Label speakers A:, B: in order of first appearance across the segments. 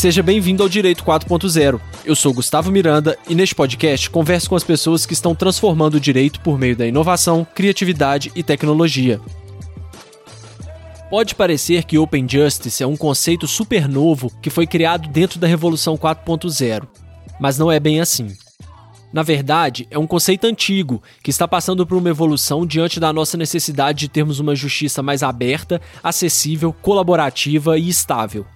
A: Seja bem-vindo ao Direito 4.0. Eu sou Gustavo Miranda e neste podcast converso com as pessoas que estão transformando o direito por meio da inovação, criatividade e tecnologia. Pode parecer que Open Justice é um conceito super novo que foi criado dentro da Revolução 4.0, mas não é bem assim. Na verdade, é um conceito antigo que está passando por uma evolução diante da nossa necessidade de termos uma justiça mais aberta, acessível, colaborativa e estável.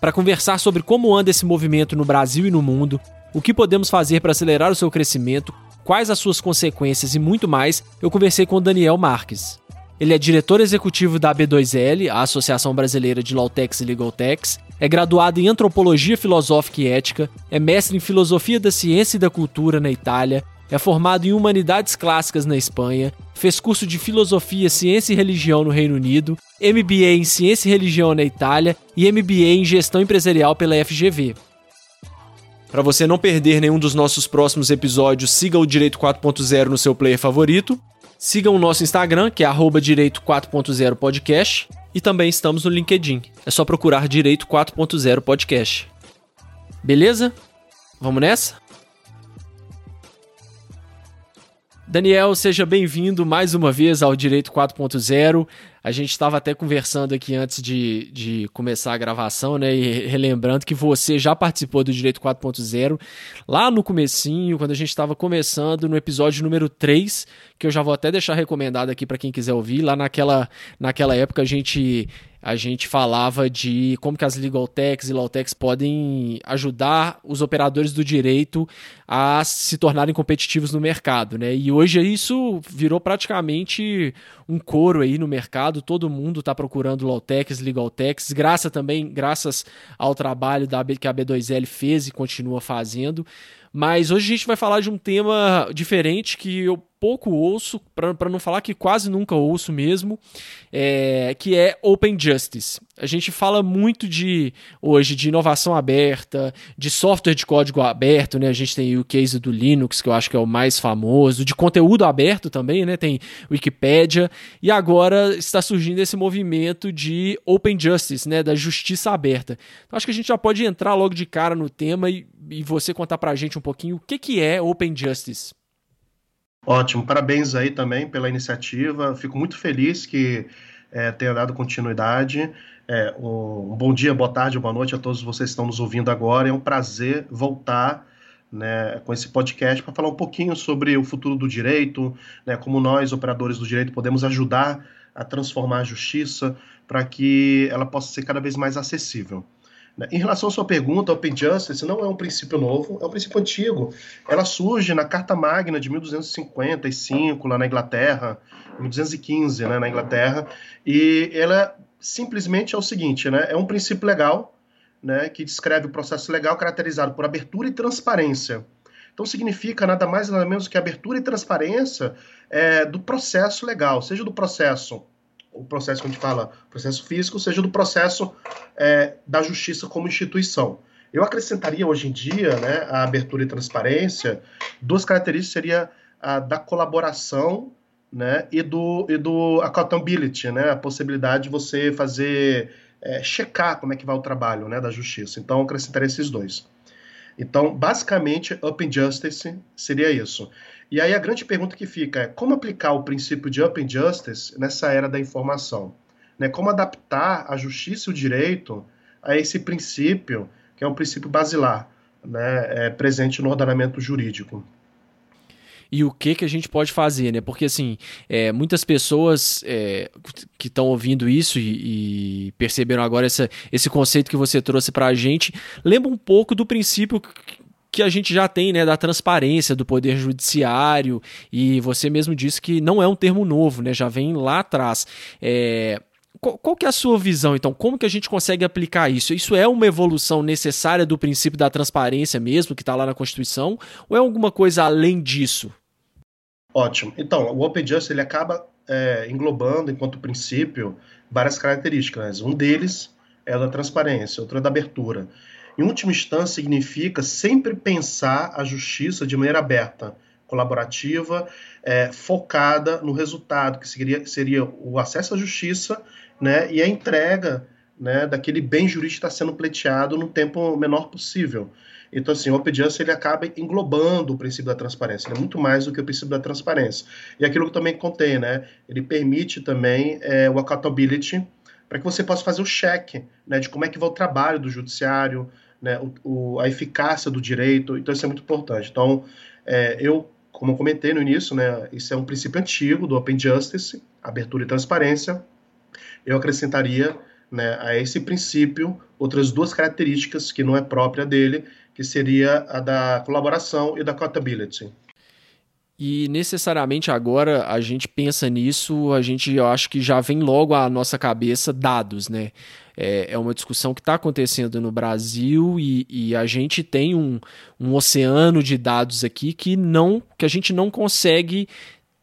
A: Para conversar sobre como anda esse movimento no Brasil e no mundo, o que podemos fazer para acelerar o seu crescimento, quais as suas consequências e muito mais, eu conversei com Daniel Marques. Ele é diretor executivo da AB2L, a Associação Brasileira de Lawtechs e Legaltechs, é graduado em Antropologia Filosófica e Ética, é mestre em Filosofia da Ciência e da Cultura na Itália, é formado em Humanidades Clássicas na Espanha, fez curso de Filosofia, Ciência e Religião no Reino Unido, MBA em Ciência e Religião na Itália e MBA em Gestão Empresarial pela FGV. Para você não perder nenhum dos nossos próximos episódios, siga o Direito 4.0 no seu player favorito. Siga o nosso Instagram, que é Direito 4.0 Podcast. E também estamos no LinkedIn. É só procurar Direito 4.0 Podcast. Beleza? Vamos nessa? Daniel, seja bem-vindo mais uma vez ao Direito 4.0. A gente estava até conversando aqui antes de, de começar a gravação, né? E relembrando que você já participou do Direito 4.0 lá no comecinho, quando a gente estava começando, no episódio número 3, que eu já vou até deixar recomendado aqui para quem quiser ouvir. Lá naquela, naquela época a gente a gente falava de como que as legal techs e law techs podem ajudar os operadores do direito a se tornarem competitivos no mercado, né? E hoje isso virou praticamente um coro aí no mercado, todo mundo está procurando law techs, legal techs, graças também, graças ao trabalho da, que a B2L fez e continua fazendo. Mas hoje a gente vai falar de um tema diferente que eu pouco ouço, para não falar que quase nunca ouço mesmo, é, que é Open Justice. A gente fala muito de hoje de inovação aberta, de software de código aberto, né? A gente tem o case do Linux, que eu acho que é o mais famoso, de conteúdo aberto também, né? Tem Wikipedia, e agora está surgindo esse movimento de Open Justice, né? Da justiça aberta. Então acho que a gente já pode entrar logo de cara no tema e, e você contar para a gente um pouquinho o que, que é Open Justice.
B: Ótimo, parabéns aí também pela iniciativa. Fico muito feliz que é, tenha dado continuidade. É, um, bom dia, boa tarde, boa noite a todos vocês que estão nos ouvindo agora. É um prazer voltar né, com esse podcast para falar um pouquinho sobre o futuro do direito, né, como nós, operadores do direito, podemos ajudar a transformar a justiça para que ela possa ser cada vez mais acessível. Né. Em relação à sua pergunta, Open Justice não é um princípio novo, é um princípio antigo. Ela surge na Carta Magna de 1255, lá na Inglaterra, 1215, né, na Inglaterra, e ela simplesmente é o seguinte, né? É um princípio legal, né, que descreve o processo legal caracterizado por abertura e transparência. Então significa nada mais nada menos que abertura e transparência é, do processo legal, seja do processo, o processo que a gente fala, processo físico, seja do processo é, da justiça como instituição. Eu acrescentaria hoje em dia, né, a abertura e transparência, duas características seria a da colaboração né, e do, e do accountability, né, a possibilidade de você fazer, é, checar como é que vai o trabalho né, da justiça. Então, acrescentaria esses dois. Então, basicamente, Open Justice seria isso. E aí a grande pergunta que fica é como aplicar o princípio de Open Justice nessa era da informação? Né? Como adaptar a justiça e o direito a esse princípio, que é um princípio basilar, né, é, presente no ordenamento jurídico
A: e o que que a gente pode fazer, né? Porque assim, é, muitas pessoas é, que estão ouvindo isso e, e, perceberam agora essa, esse conceito que você trouxe para a gente, lembra um pouco do princípio que a gente já tem, né, da transparência do poder judiciário e você mesmo disse que não é um termo novo, né? Já vem lá atrás. É, qual, qual, que é a sua visão, então? Como que a gente consegue aplicar isso? Isso é uma evolução necessária do princípio da transparência mesmo, que está lá na Constituição, ou é alguma coisa além disso?
B: Ótimo. Então, o Open Justice ele acaba é, englobando, enquanto princípio, várias características. Um deles é da transparência, outro é da abertura. Em última instância, significa sempre pensar a justiça de maneira aberta, colaborativa, é, focada no resultado, que seria, seria o acesso à justiça né, e a entrega né, daquele bem jurídico está sendo pleiteado no tempo menor possível. Então, assim, o Justice ele acaba englobando o princípio da transparência. Ele é muito mais do que o princípio da transparência. E aquilo que eu também contei, né? Ele permite também é, o accountability para que você possa fazer o cheque né, de como é que vai o trabalho do judiciário, né, o, o, a eficácia do direito. Então, isso é muito importante. Então, é, eu, como eu comentei no início, né, isso é um princípio antigo do Open Justice, abertura e transparência. Eu acrescentaria né, a esse princípio outras duas características que não é própria dele, que seria a da colaboração e da accountability.
A: E necessariamente agora a gente pensa nisso, a gente eu acho que já vem logo à nossa cabeça dados, né? É, é uma discussão que está acontecendo no Brasil e, e, a gente tem um, um oceano de dados aqui que não que a gente não consegue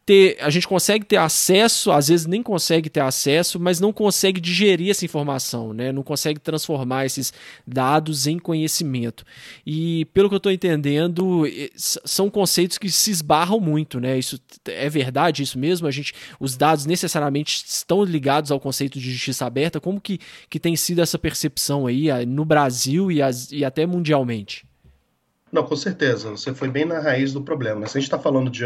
A: ter, a gente consegue ter acesso, às vezes nem consegue ter acesso, mas não consegue digerir essa informação, né? Não consegue transformar esses dados em conhecimento. E pelo que eu estou entendendo, são conceitos que se esbarram muito, né? Isso é verdade, isso mesmo. A gente, os dados necessariamente estão ligados ao conceito de justiça aberta. Como que, que tem sido essa percepção aí no Brasil e, as, e até mundialmente?
B: Não, com certeza. Você foi bem na raiz do problema. Se a gente está falando de,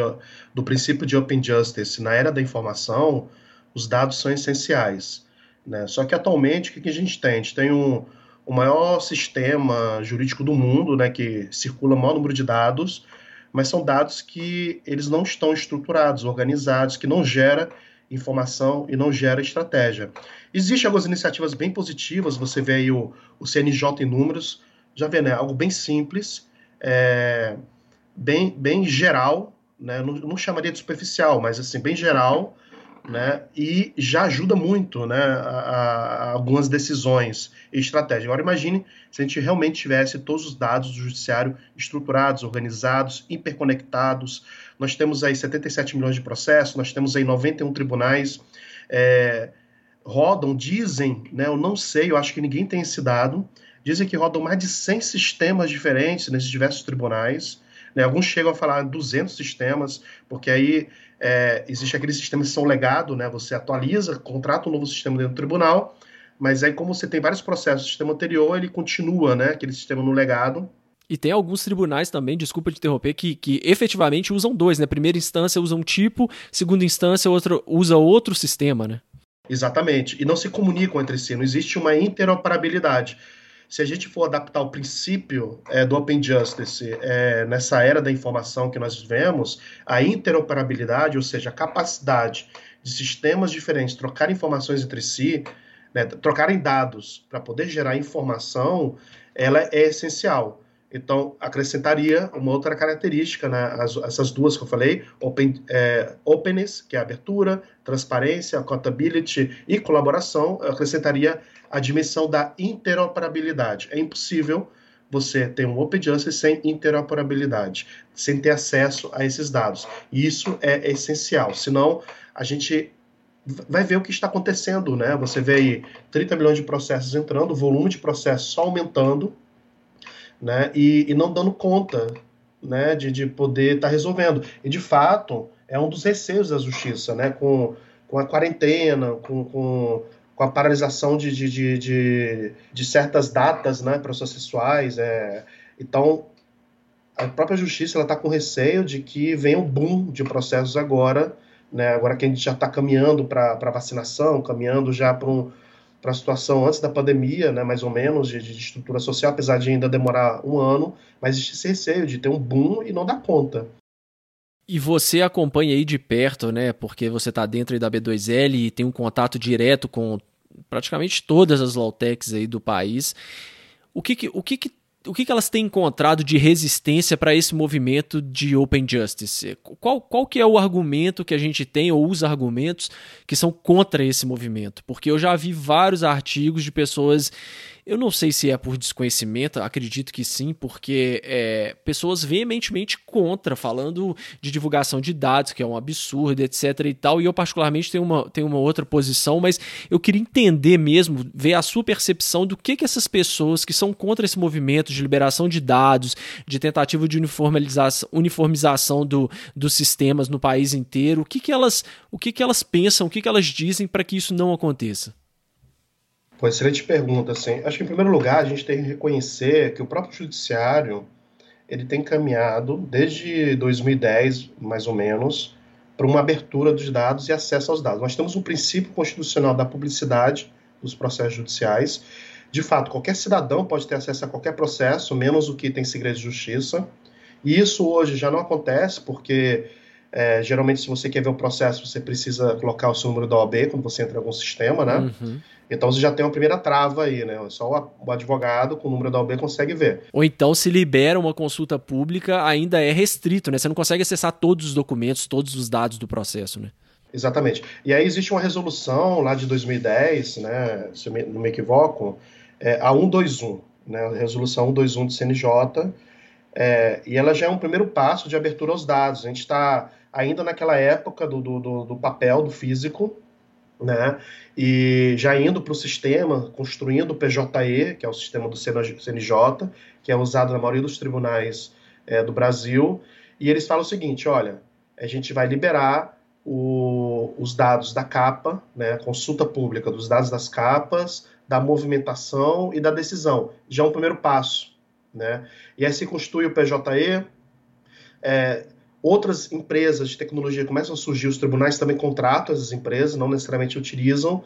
B: do princípio de Open Justice na era da informação, os dados são essenciais. Né? Só que atualmente, o que a gente tem? A gente tem um, o maior sistema jurídico do mundo, né, que circula o maior número de dados, mas são dados que eles não estão estruturados, organizados, que não gera informação e não gera estratégia. Existem algumas iniciativas bem positivas, você vê aí o, o CNJ em números, já vê, né, algo bem simples, é, bem, bem geral, né? não, não chamaria de superficial, mas assim, bem geral, né? e já ajuda muito né? a, a algumas decisões e estratégias. Agora imagine se a gente realmente tivesse todos os dados do judiciário estruturados, organizados, interconectados. Nós temos aí 77 milhões de processos, nós temos aí 91 tribunais, é, rodam, dizem, né, eu não sei, eu acho que ninguém tem esse dado, Dizem que rodam mais de 100 sistemas diferentes nesses diversos tribunais. Né? Alguns chegam a falar 200 sistemas, porque aí é, existe aqueles sistemas que são legado, né? você atualiza, contrata um novo sistema dentro do tribunal, mas aí como você tem vários processos do sistema anterior, ele continua né? aquele sistema no legado.
A: E tem alguns tribunais também, desculpa te interromper, que, que efetivamente usam dois, né? Primeira instância usa um tipo, segunda instância outro, usa outro sistema, né?
B: Exatamente. E não se comunicam entre si, não existe uma interoperabilidade se a gente for adaptar o princípio é, do Open Justice é, nessa era da informação que nós vivemos, a interoperabilidade, ou seja, a capacidade de sistemas diferentes trocar informações entre si, né, trocarem dados para poder gerar informação, ela é essencial. Então, acrescentaria uma outra característica, né, as, essas duas que eu falei, open, é, openness, que é abertura, transparência, accountability e colaboração, acrescentaria a dimensão da interoperabilidade. É impossível você ter um Open Justice sem interoperabilidade, sem ter acesso a esses dados. E isso é essencial, senão a gente vai ver o que está acontecendo, né? Você vê aí 30 milhões de processos entrando, o volume de processos só aumentando, né? E, e não dando conta, né? De, de poder estar tá resolvendo. E de fato é um dos receios da justiça, né? Com, com a quarentena, com, com, com a paralisação de, de, de, de, de certas datas, né? Processuais, é. Então a própria justiça ela está com receio de que venha um boom de processos agora, né? Agora que a gente já está caminhando para vacinação, caminhando já para um para a situação antes da pandemia, né, mais ou menos, de, de, estrutura social, apesar de ainda demorar um ano, mas existe esse receio de ter um boom e não dar conta.
A: E você acompanha aí de perto, né, porque você está dentro da B2L e tem um contato direto com praticamente todas as Lawtechs aí do país. O que, que o que, que o que, que elas têm encontrado de resistência para esse movimento de Open Justice? Qual, qual que é o argumento que a gente tem, ou os argumentos que são contra esse movimento? Porque eu já vi vários artigos de pessoas eu não sei se é por desconhecimento, acredito que sim, porque é, pessoas veementemente contra, falando de divulgação de dados, que é um absurdo, etc e tal, e eu particularmente tenho uma, tenho uma outra posição, mas eu queria entender mesmo, ver a sua percepção do que, que essas pessoas que são contra esse movimento de liberação de dados, de tentativa de uniformização, uniformização do, dos sistemas no país inteiro, o que, que, elas, o que, que elas pensam, o que, que elas dizem para que isso não aconteça?
B: Pô, excelente pergunta, assim. Acho que, em primeiro lugar, a gente tem que reconhecer que o próprio judiciário ele tem caminhado, desde 2010, mais ou menos, para uma abertura dos dados e acesso aos dados. Nós temos um princípio constitucional da publicidade dos processos judiciais. De fato, qualquer cidadão pode ter acesso a qualquer processo, menos o que tem segredo de justiça. E isso hoje já não acontece, porque é, geralmente, se você quer ver o processo, você precisa colocar o seu número da OAB quando você entra em algum sistema, né? Uhum. Então você já tem uma primeira trava aí, né? Só o advogado com o número da OAB consegue ver.
A: Ou então, se libera uma consulta pública, ainda é restrito, né? Você não consegue acessar todos os documentos, todos os dados do processo, né?
B: Exatamente. E aí existe uma resolução lá de 2010, né? Se eu não me equivoco, é a 121, né? A resolução 121 do CNJ. É, e ela já é um primeiro passo de abertura aos dados. A gente está ainda naquela época do, do, do papel, do físico, né? E já indo para o sistema, construindo o PJE, que é o sistema do CNJ, que é usado na maioria dos tribunais é, do Brasil, e eles falam o seguinte: olha, a gente vai liberar o, os dados da capa, né, consulta pública dos dados das capas, da movimentação e da decisão. Já é um primeiro passo. Né? E aí se constitui o PJE, é, outras empresas de tecnologia começam a surgir, os tribunais também contratam essas empresas, não necessariamente utilizam.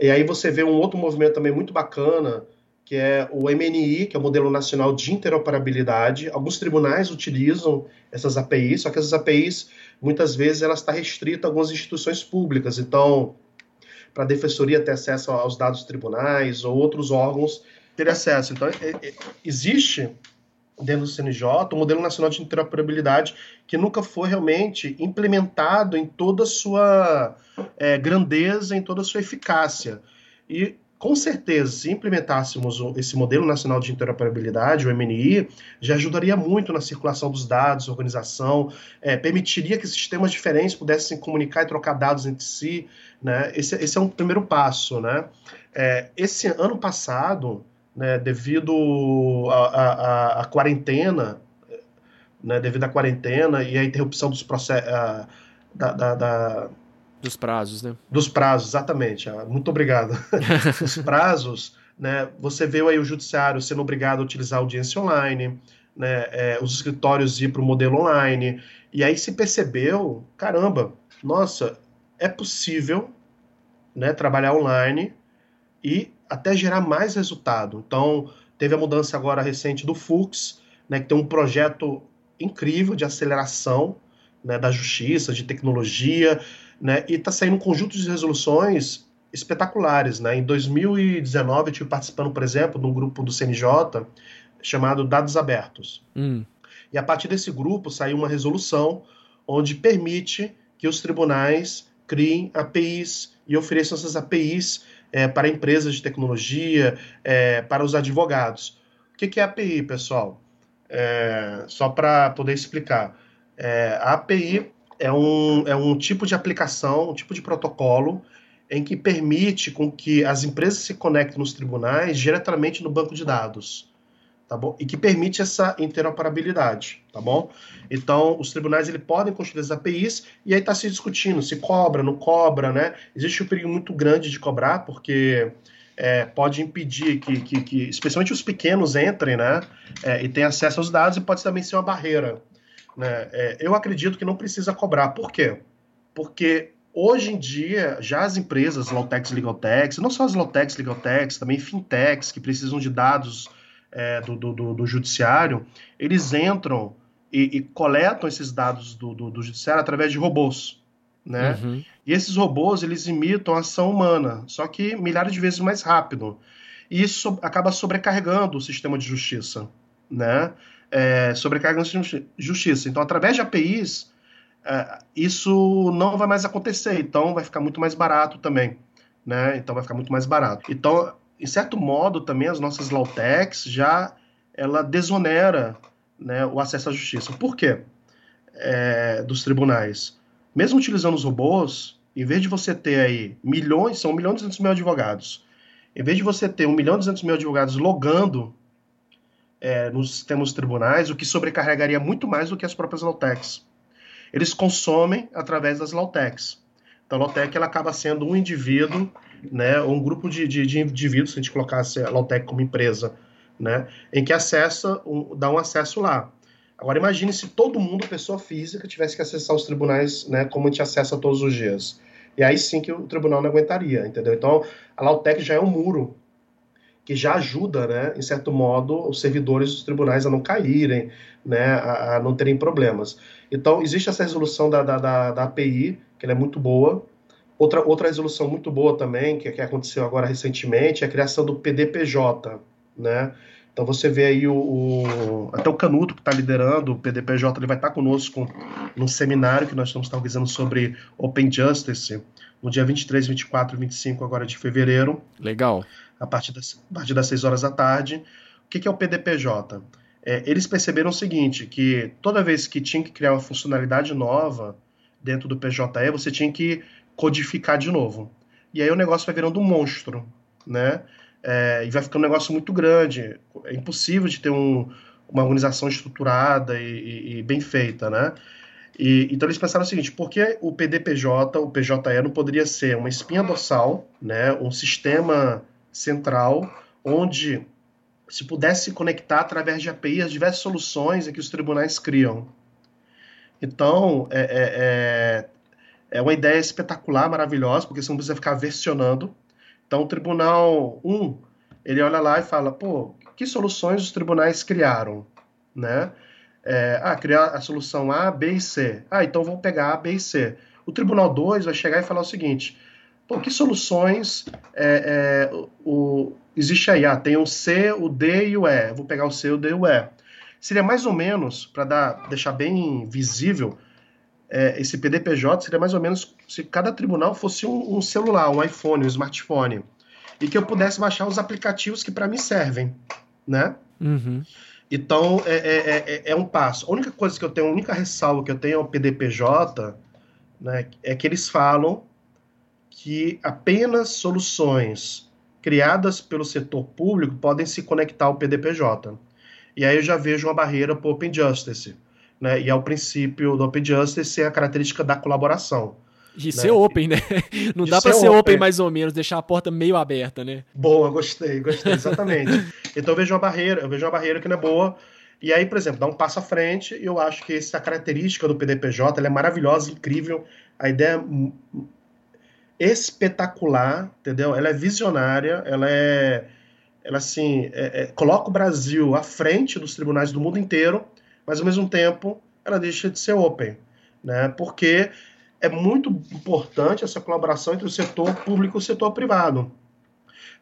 B: E aí você vê um outro movimento também muito bacana, que é o MNI, que é o Modelo Nacional de Interoperabilidade. Alguns tribunais utilizam essas APIs, só que essas APIs, muitas vezes, elas estão tá restritas a algumas instituições públicas. Então, para a defensoria ter acesso aos dados dos tribunais ou outros órgãos ter acesso. Então, é, é, existe dentro do CNJ, o modelo nacional de interoperabilidade que nunca foi realmente implementado em toda a sua é, grandeza, em toda a sua eficácia. E com certeza, se implementássemos esse modelo nacional de interoperabilidade, o MNI, já ajudaria muito na circulação dos dados, organização, é, permitiria que sistemas diferentes pudessem comunicar e trocar dados entre si. Né? Esse, esse é um primeiro passo. Né? É, esse ano passado, né, devido à quarentena, né, devido à quarentena e à interrupção dos processos. Da, da, da,
A: dos prazos, né?
B: Dos prazos, exatamente. Ah, muito obrigado. Os prazos, né? Você vê aí o judiciário sendo obrigado a utilizar audiência online, né? É, os escritórios ir para o modelo online. E aí se percebeu, caramba, nossa, é possível né, trabalhar online e até gerar mais resultado. Então, teve a mudança agora recente do Fux, né, que tem um projeto incrível de aceleração né, da justiça, de tecnologia, né, e está saindo um conjunto de resoluções espetaculares. Né? Em 2019, eu estive participando, por exemplo, de um grupo do CNJ chamado Dados Abertos. Hum. E a partir desse grupo saiu uma resolução onde permite que os tribunais criem APIs e ofereçam essas APIs é, para empresas de tecnologia, é, para os advogados. O que, que é API, pessoal? É, só para poder explicar. É, a API é um, é um tipo de aplicação, um tipo de protocolo em que permite com que as empresas se conectem nos tribunais diretamente no banco de dados tá bom? E que permite essa interoperabilidade, tá bom? Então, os tribunais ele podem construir as APIs e aí está se discutindo se cobra, não cobra, né? Existe um perigo muito grande de cobrar, porque é, pode impedir que, que, que, especialmente os pequenos entrem, né? É, e tenham acesso aos dados e pode também ser uma barreira. Né? É, eu acredito que não precisa cobrar. Por quê? Porque hoje em dia, já as empresas, Lawtex, Legaltex, não só as Lawtex, Legaltex, também fintechs que precisam de dados é, do, do, do, judiciário, eles entram e, e coletam esses dados do, do, do, judiciário através de robôs, né? Uhum. E esses robôs, eles imitam a ação humana, só que milhares de vezes mais rápido. E isso acaba sobrecarregando o sistema de justiça, né? É, sobrecarregando o sistema de justiça. Então, através de APIs, é, isso não vai mais acontecer. Então, vai ficar muito mais barato também, né? Então, vai ficar muito mais barato. Então, em certo modo, também as nossas Lautex já ela desonera né, o acesso à justiça. Por quê? É, dos tribunais. Mesmo utilizando os robôs, em vez de você ter aí milhões, são 1 milhão e 200 mil advogados, em vez de você ter 1 milhão e 200 mil advogados logando é, nos sistemas tribunais, o que sobrecarregaria muito mais do que as próprias Lautex. Eles consomem através das Lautex. Então, a Lautec ela acaba sendo um indivíduo né, um grupo de, de, de indivíduos, se a gente colocasse a Lautec como empresa, né, em que acessa, um, dá um acesso lá. Agora imagine se todo mundo, pessoa física, tivesse que acessar os tribunais, né, como a gente acessa todos os dias. E aí sim que o tribunal não aguentaria, entendeu? Então, a Lautec já é um muro que já ajuda, né, em certo modo, os servidores dos tribunais a não caírem, né, a, a não terem problemas. Então, existe essa resolução da, da, da, da API, que é muito boa. Outra, outra resolução muito boa também, que, que aconteceu agora recentemente, é a criação do PDPJ, né, então você vê aí o, o até o Canuto que está liderando o PDPJ, ele vai estar tá conosco num seminário que nós estamos organizando sobre Open Justice no dia 23, 24 e 25 agora de fevereiro.
A: Legal.
B: A partir das, a partir das 6 horas da tarde. O que, que é o PDPJ? É, eles perceberam o seguinte, que toda vez que tinha que criar uma funcionalidade nova dentro do PJE, você tinha que codificar de novo. E aí o negócio vai virando um monstro, né? é, e vai ficando um negócio muito grande. É impossível de ter um, uma organização estruturada e, e, e bem feita, né? E, então eles pensaram o seguinte: por que o PDPJ, o PJE, não poderia ser uma espinha dorsal, né, um sistema central, onde se pudesse conectar através de API as diversas soluções que os tribunais criam? Então, é, é, é, é uma ideia espetacular, maravilhosa, porque você não precisa ficar versionando então, o Tribunal 1, ele olha lá e fala, pô, que soluções os tribunais criaram, né? É, ah, criar a solução A, B e C. Ah, então vou pegar A, B e C. O Tribunal 2 vai chegar e falar o seguinte, pô, que soluções é, é, o, existe aí? Ah, tem o C, o D e o E. vou pegar o C, o D e o E. Seria mais ou menos, para deixar bem visível, é, esse PDPJ seria mais ou menos se cada tribunal fosse um, um, celular, um iPhone, um smartphone, e que eu pudesse baixar os aplicativos que para mim servem, né?
A: Uhum.
B: Então é, é, é, é, um passo. A única coisa que eu tenho, a única ressalva que eu tenho ao PDPJ, né, é que eles falam que apenas soluções criadas pelo setor público podem se conectar ao PDPJ. E aí eu já vejo uma barreira para o Open Justice né? E é o princípio do Open Justice ser a característica da colaboração.
A: De né? ser open, né? Não de dá para ser, open. open mais ou menos, deixar a porta meio aberta, né?
B: Boa, gostei, gostei, exatamente. então eu vejo uma barreira, eu vejo uma barreira que não é boa. E aí, por exemplo, dá um passo à frente, e eu acho que essa característica do PDPJ é maravilhosa, incrível. A ideia é espetacular, entendeu? Ela é visionária, ela é. Ela assim, é, é, coloca o Brasil à frente dos tribunais do mundo inteiro mas ao mesmo tempo ela deixa de ser open, né? Porque é muito importante essa colaboração entre o setor público e o setor privado.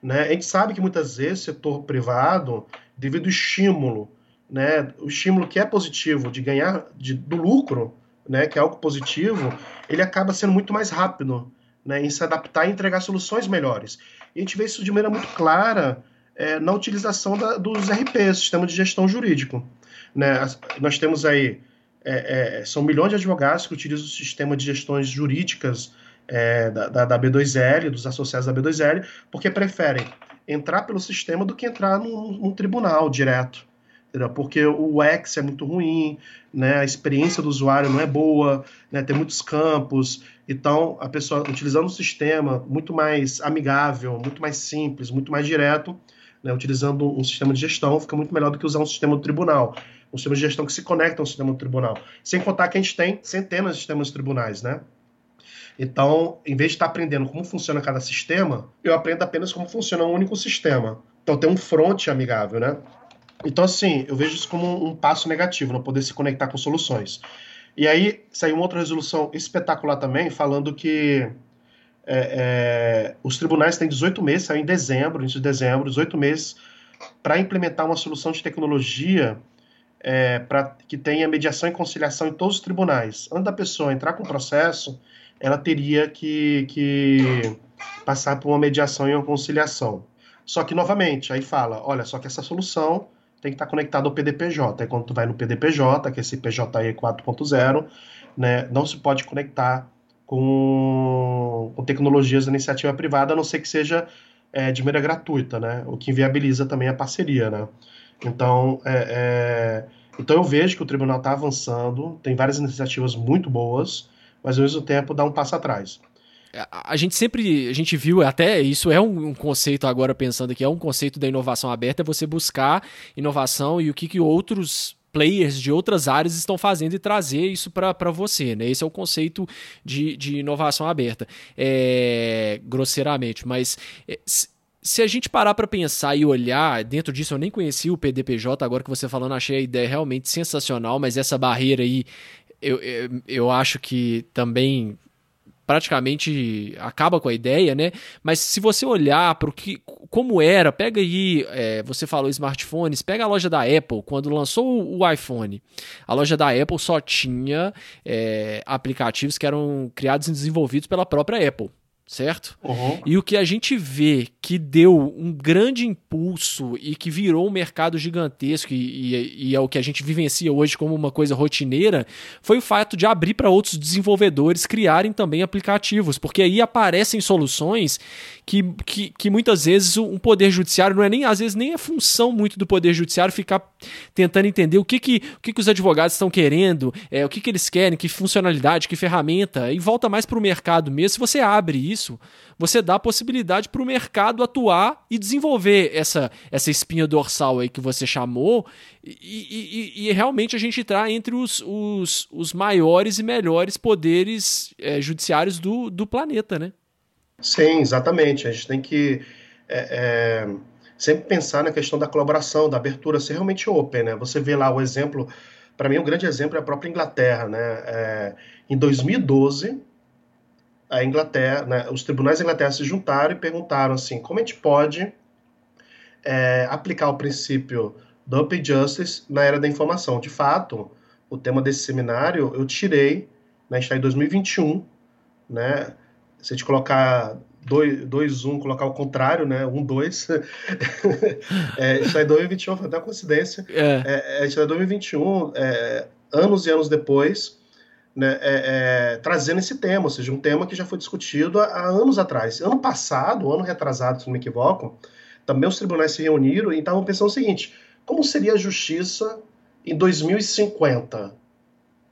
B: Né? A gente sabe que muitas vezes o setor privado, devido ao estímulo, né, o estímulo que é positivo de ganhar de, do lucro, né, que é algo positivo, ele acaba sendo muito mais rápido né, em se adaptar e entregar soluções melhores. E a gente vê isso de maneira muito clara é, na utilização da, dos RPs, Sistema de Gestão Jurídico. Né? Nós temos aí, é, é, são milhões de advogados que utilizam o sistema de gestões jurídicas é, da, da, da, B2L, dos associados da B2L, porque preferem entrar pelo sistema do que entrar num, num tribunal direto. Porque o X é muito ruim, né? a experiência do usuário não é boa, né? tem muitos campos. Então, a pessoa utilizando um sistema muito mais amigável, muito mais simples, muito mais direto, né? utilizando um sistema de gestão, fica muito melhor do que usar um sistema do tribunal um sistema de gestão que se conecta ao sistema do tribunal. Sem contar que a gente tem centenas de sistemas tribunais, né? Então, em vez de estar aprendendo como funciona cada sistema, eu aprendo apenas como funciona um único sistema. Então, tem um front amigável, né? Então, assim, eu vejo isso como um passo negativo, não poder se conectar com soluções. E aí, saiu uma outra resolução espetacular também, falando que é, é, os tribunais têm 18 meses, saiu em dezembro, início de dezembro, 18 meses, para implementar uma solução de tecnologia é, para que tenha mediação e conciliação em todos os tribunais. Antes da pessoa entrar com o processo, ela teria que, que passar por uma mediação e uma conciliação. Só que, novamente, aí fala, olha, só que essa solução tem que estar conectada ao PDPJ. Aí quando tu vai no PDPJ, que é esse PJE 4.0, né, não se pode conectar com, com, tecnologias da iniciativa privada, a não ser que seja é, de maneira gratuita, né? O que inviabiliza também a parceria, né? Então, é, é, então eu vejo que o tribunal está avançando, tem várias iniciativas muito boas, mas ao mesmo tempo dá um passo atrás.
A: a gente sempre a gente viu até isso é um, conceito agora pensando aqui é um conceito da inovação aberta é você buscar inovação e o que, que outros players de outras áreas estão fazendo e trazer isso para você. Né? Esse é o conceito de, de inovação aberta, é, grosseiramente. Mas é, se a gente parar para pensar e olhar, dentro disso eu nem conheci o PDPJ, agora que você falando, achei a ideia realmente sensacional, mas essa barreira aí eu, eu, eu acho que também praticamente acaba com a ideia, né? Mas se você olhar para o que como era, pega aí, é, você falou smartphones, pega a loja da Apple, quando lançou o iPhone, a loja da Apple só tinha é, aplicativos que eram criados e desenvolvidos pela própria Apple certo? Uhum. E o que a gente vê que deu um grande impulso e que virou um mercado gigantesco e, e, e, é o que a gente vivencia hoje como uma coisa rotineira foi o fato de abrir para outros desenvolvedores criarem também aplicativos, porque aí aparecem soluções que, que, que muitas vezes um poder judiciário não é nem às vezes nem é função muito do poder judiciário ficar tentando entender o que que, o que, que os advogados estão querendo, é, o que, que eles querem, que funcionalidade, que ferramenta e volta mais para o mercado mesmo. Se você abre isso isso, você dá a possibilidade para o mercado atuar e desenvolver essa, essa espinha dorsal aí que você chamou, e, e, e realmente a gente está entre os, os, os, maiores e melhores poderes é, judiciários do, do planeta, né?
B: Sim, exatamente. A gente tem que é, é, sempre pensar na questão da colaboração, da abertura, ser realmente open, né? Você vê lá o exemplo, para mim, um grande exemplo é a própria Inglaterra, né? É, em 2012, a Inglaterra, né, os tribunais da Inglaterra se juntaram e perguntaram assim, como a gente pode é, aplicar o princípio do Open Justice na era da informação. De fato, o tema desse seminário eu tirei, né, está em 2021, né, se a gente colocar 2, 1, um, colocar o contrário, né? 1, um, 2. é, está em 2021, foi até uma coincidência. É. É, é, está em 2021, é, anos e anos depois, né, é, é, trazendo esse tema, ou seja, um tema que já foi discutido há, há, anos atrás. Ano passado, ano retrasado, se não me equivoco, também os tribunais se reuniram e estavam pensando o seguinte: como seria a justiça em 2050?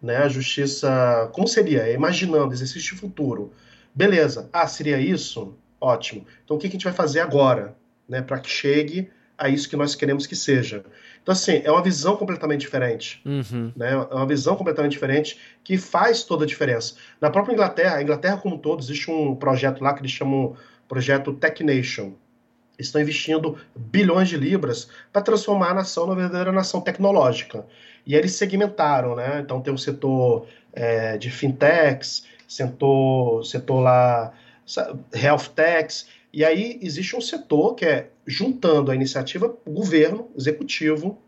B: Né, a justiça, como seria? Imaginando, exercício de futuro. Beleza, ah, seria isso? Ótimo. Então o que a gente vai fazer agora, né, para que chegue a isso que nós queremos que seja? Então, assim, é uma visão completamente diferente. Uhum. Né? É uma visão completamente diferente que faz toda a diferença. Na própria Inglaterra, a Inglaterra como um todo, existe um projeto lá que eles chamam projeto Tech Nation. Estão investindo bilhões de libras para transformar a nação numa verdadeira nação tecnológica. E aí eles segmentaram, né? Então tem o setor é, de fintechs, setor, setor lá, health techs, e aí existe um setor que é juntando a iniciativa governo, executivo,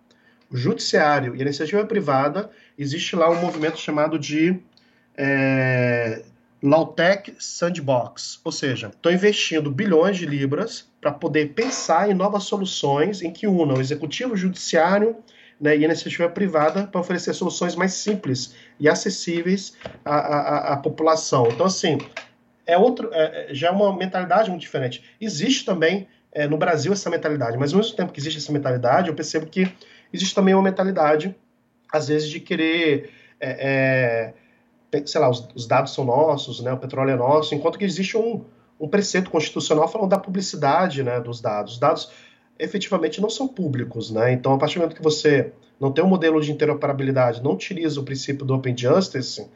B: judiciário e a iniciativa privada, existe lá um movimento chamado de é, Lawtech Sandbox, ou seja, estão investindo bilhões de libras para poder pensar em novas soluções em que unam executivo, judiciário né, e a iniciativa privada para oferecer soluções mais simples e acessíveis à, à, à população. Então, assim, é outro, é, já é uma mentalidade muito diferente. Existe também é, no Brasil essa mentalidade, mas ao mesmo tempo que existe essa mentalidade, eu percebo que existe também uma mentalidade, às vezes, de querer, é, é, sei lá, os, os, dados são nossos, né, o petróleo é nosso, enquanto que existe um, um preceito constitucional falando da publicidade né, dos dados. Os dados efetivamente não são públicos, né? Então, a partir do momento que você não tem um modelo de interoperabilidade, não utiliza o princípio do Open Justice,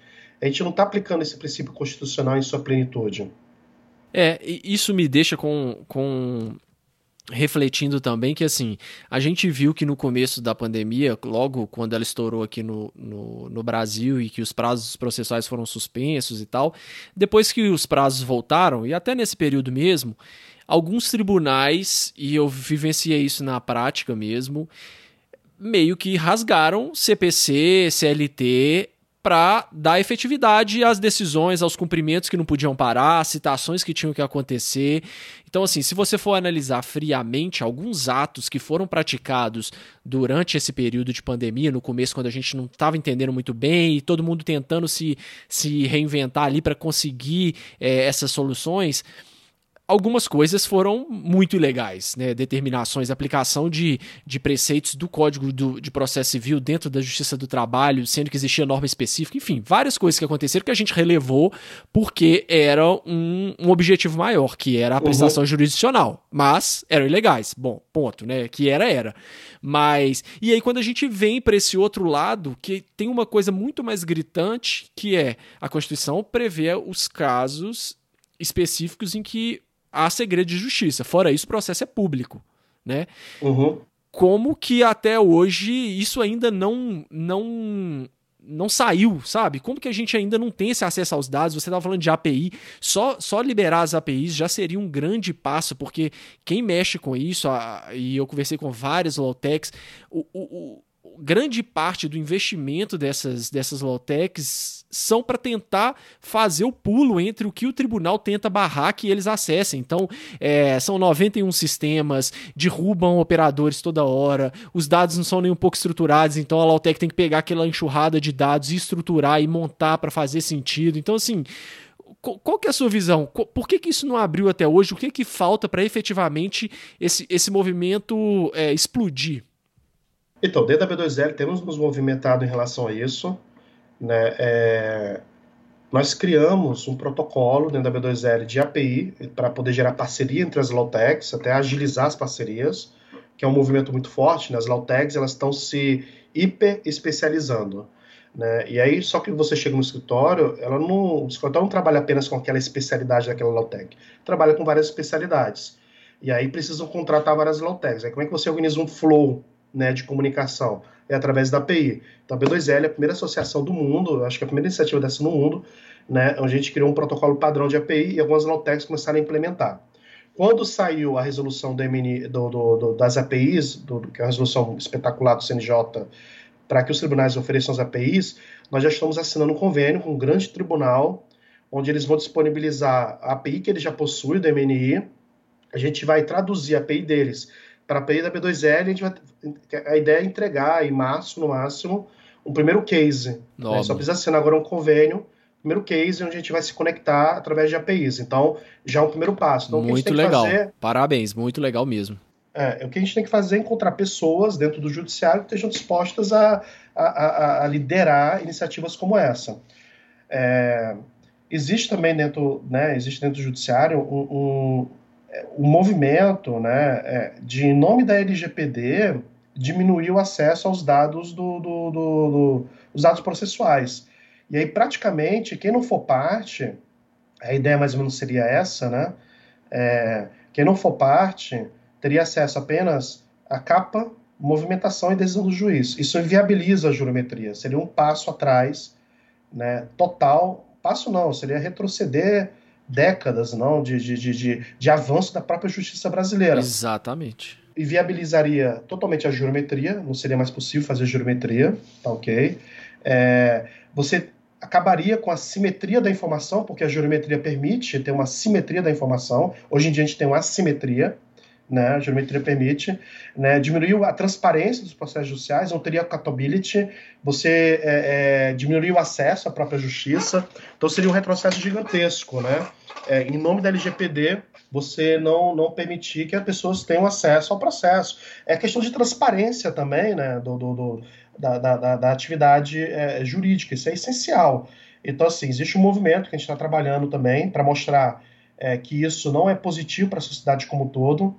B: a gente não está aplicando esse princípio constitucional em sua plenitude.
A: É, isso me deixa com, com refletindo também que assim a gente viu que no começo da pandemia logo quando ela estourou aqui no, no, no, Brasil e que os prazos processuais foram suspensos e tal depois que os prazos voltaram e até nesse período mesmo alguns tribunais e eu vivenciei isso na prática mesmo meio que rasgaram CPC CLT para dar efetividade às decisões, aos cumprimentos que não podiam parar, citações que tinham que acontecer. Então, assim, se você for analisar friamente alguns atos que foram praticados durante esse período de pandemia, no começo, quando a gente não estava entendendo muito bem e todo mundo tentando se, se reinventar ali para conseguir é, essas soluções algumas coisas foram muito ilegais, né? Determinações, aplicação de, de preceitos do Código do, de Processo Civil dentro da Justiça do Trabalho, sendo que existia norma específica, enfim, várias coisas que aconteceram que a gente relevou porque era um, um objetivo maior, que era a prestação uhum. jurisdicional. Mas eram ilegais. Bom, ponto, né? Que era, era. Mas. E aí, quando a gente vem para esse outro lado, que tem uma coisa muito mais gritante, que é a Constituição prevê os casos específicos em que há segredo de justiça. Fora isso, o processo é público, né?
B: Uhum.
A: Como que até hoje isso ainda não não não saiu, sabe? Como que a gente ainda não tem esse acesso aos dados? Você estava falando de API, só, só liberar as APIs já seria um grande passo, porque quem mexe com isso, a, e eu conversei com vários low-techs, o, o, grande parte do investimento dessas, dessas low-techs são para tentar fazer o pulo entre o que o tribunal tenta barrar que eles acessem. Então, é, são 91 sistemas, derrubam operadores toda hora, os dados não são nem um pouco estruturados, então a Lautec tem que pegar aquela enxurrada de dados e estruturar e montar para fazer sentido. Então, assim, qual que é a sua visão? Por que, que isso não abriu até hoje? O que, que falta para efetivamente esse, esse movimento é, explodir?
B: Então, dentro da B2L temos nos movimentado em relação a isso. Né? É, nós criamos um protocolo dentro da B2L de API para poder gerar parceria entre as Lawtechs, até agilizar as parcerias, que é um movimento muito forte. Né? As Lawtechs elas estão se hiper especializando. Né? E aí, só que você chega no escritório, ela não, o escritório não trabalha apenas com aquela especialidade daquela Lawtech, trabalha com várias especialidades. E aí precisam contratar várias Lawtechs. Aí como é que você organiza um flow né, de comunicação é através da API. Então, a B2L é a primeira associação do mundo, acho que é a primeira iniciativa dessa no mundo, né, onde a gente criou um protocolo padrão de API e algumas Lawtechs começaram a implementar. Quando saiu a resolução do MN, do, do, das APIs, do, que é a resolução espetacular do CNJ, para que os tribunais ofereçam as APIs, nós já estamos assinando um convênio com um grande tribunal, onde eles vão disponibilizar a API que eles já possuem do MNI, a gente vai traduzir a API deles para a API da B2L, a, gente vai, a ideia é entregar em março, no máximo, um primeiro case. Né? Só precisa assinar agora um convênio, primeiro case onde a gente vai se conectar através de APIs. Então, já é um primeiro passo. Então,
A: muito legal. Fazer... Parabéns, muito legal mesmo.
B: É, o que a gente tem que fazer é encontrar pessoas dentro do judiciário que estejam dispostas a, a, a, a liderar iniciativas como essa. É, existe também dentro, né, existe dentro do judiciário um, o movimento né, é, de, em nome da LGPD, diminuir o acesso aos dados do, do, do, do, os dados processuais. E aí, praticamente, quem não for parte, a ideia mais ou menos seria essa, né? É, quem não for parte teria acesso apenas à capa, movimentação e decisão do juiz. Isso inviabiliza a jurometria, seria um passo atrás, né, total. Passo não, seria retroceder décadas não de, de, de, de, avanço da própria justiça brasileira.
A: Exatamente.
B: E viabilizaria totalmente a geometria, não seria mais possível fazer geometria, tá ok? É, você acabaria com a simetria da informação, porque a geometria permite ter uma simetria da informação. Hoje em dia a gente tem uma assimetria, né, a geometria permite, né, diminuiu a transparência dos processos judiciais, não teria accountability, você é, é, diminuiu o acesso à própria justiça, então seria um retrocesso gigantesco, né? É, em nome da LGPD, você não, não permitir que as pessoas tenham acesso ao processo. É questão de transparência também, né, do, do, do da, da, da, atividade é, jurídica, isso é essencial. Então, assim, existe um movimento que a gente está trabalhando também para mostrar é, que isso não é positivo para a sociedade como um todo,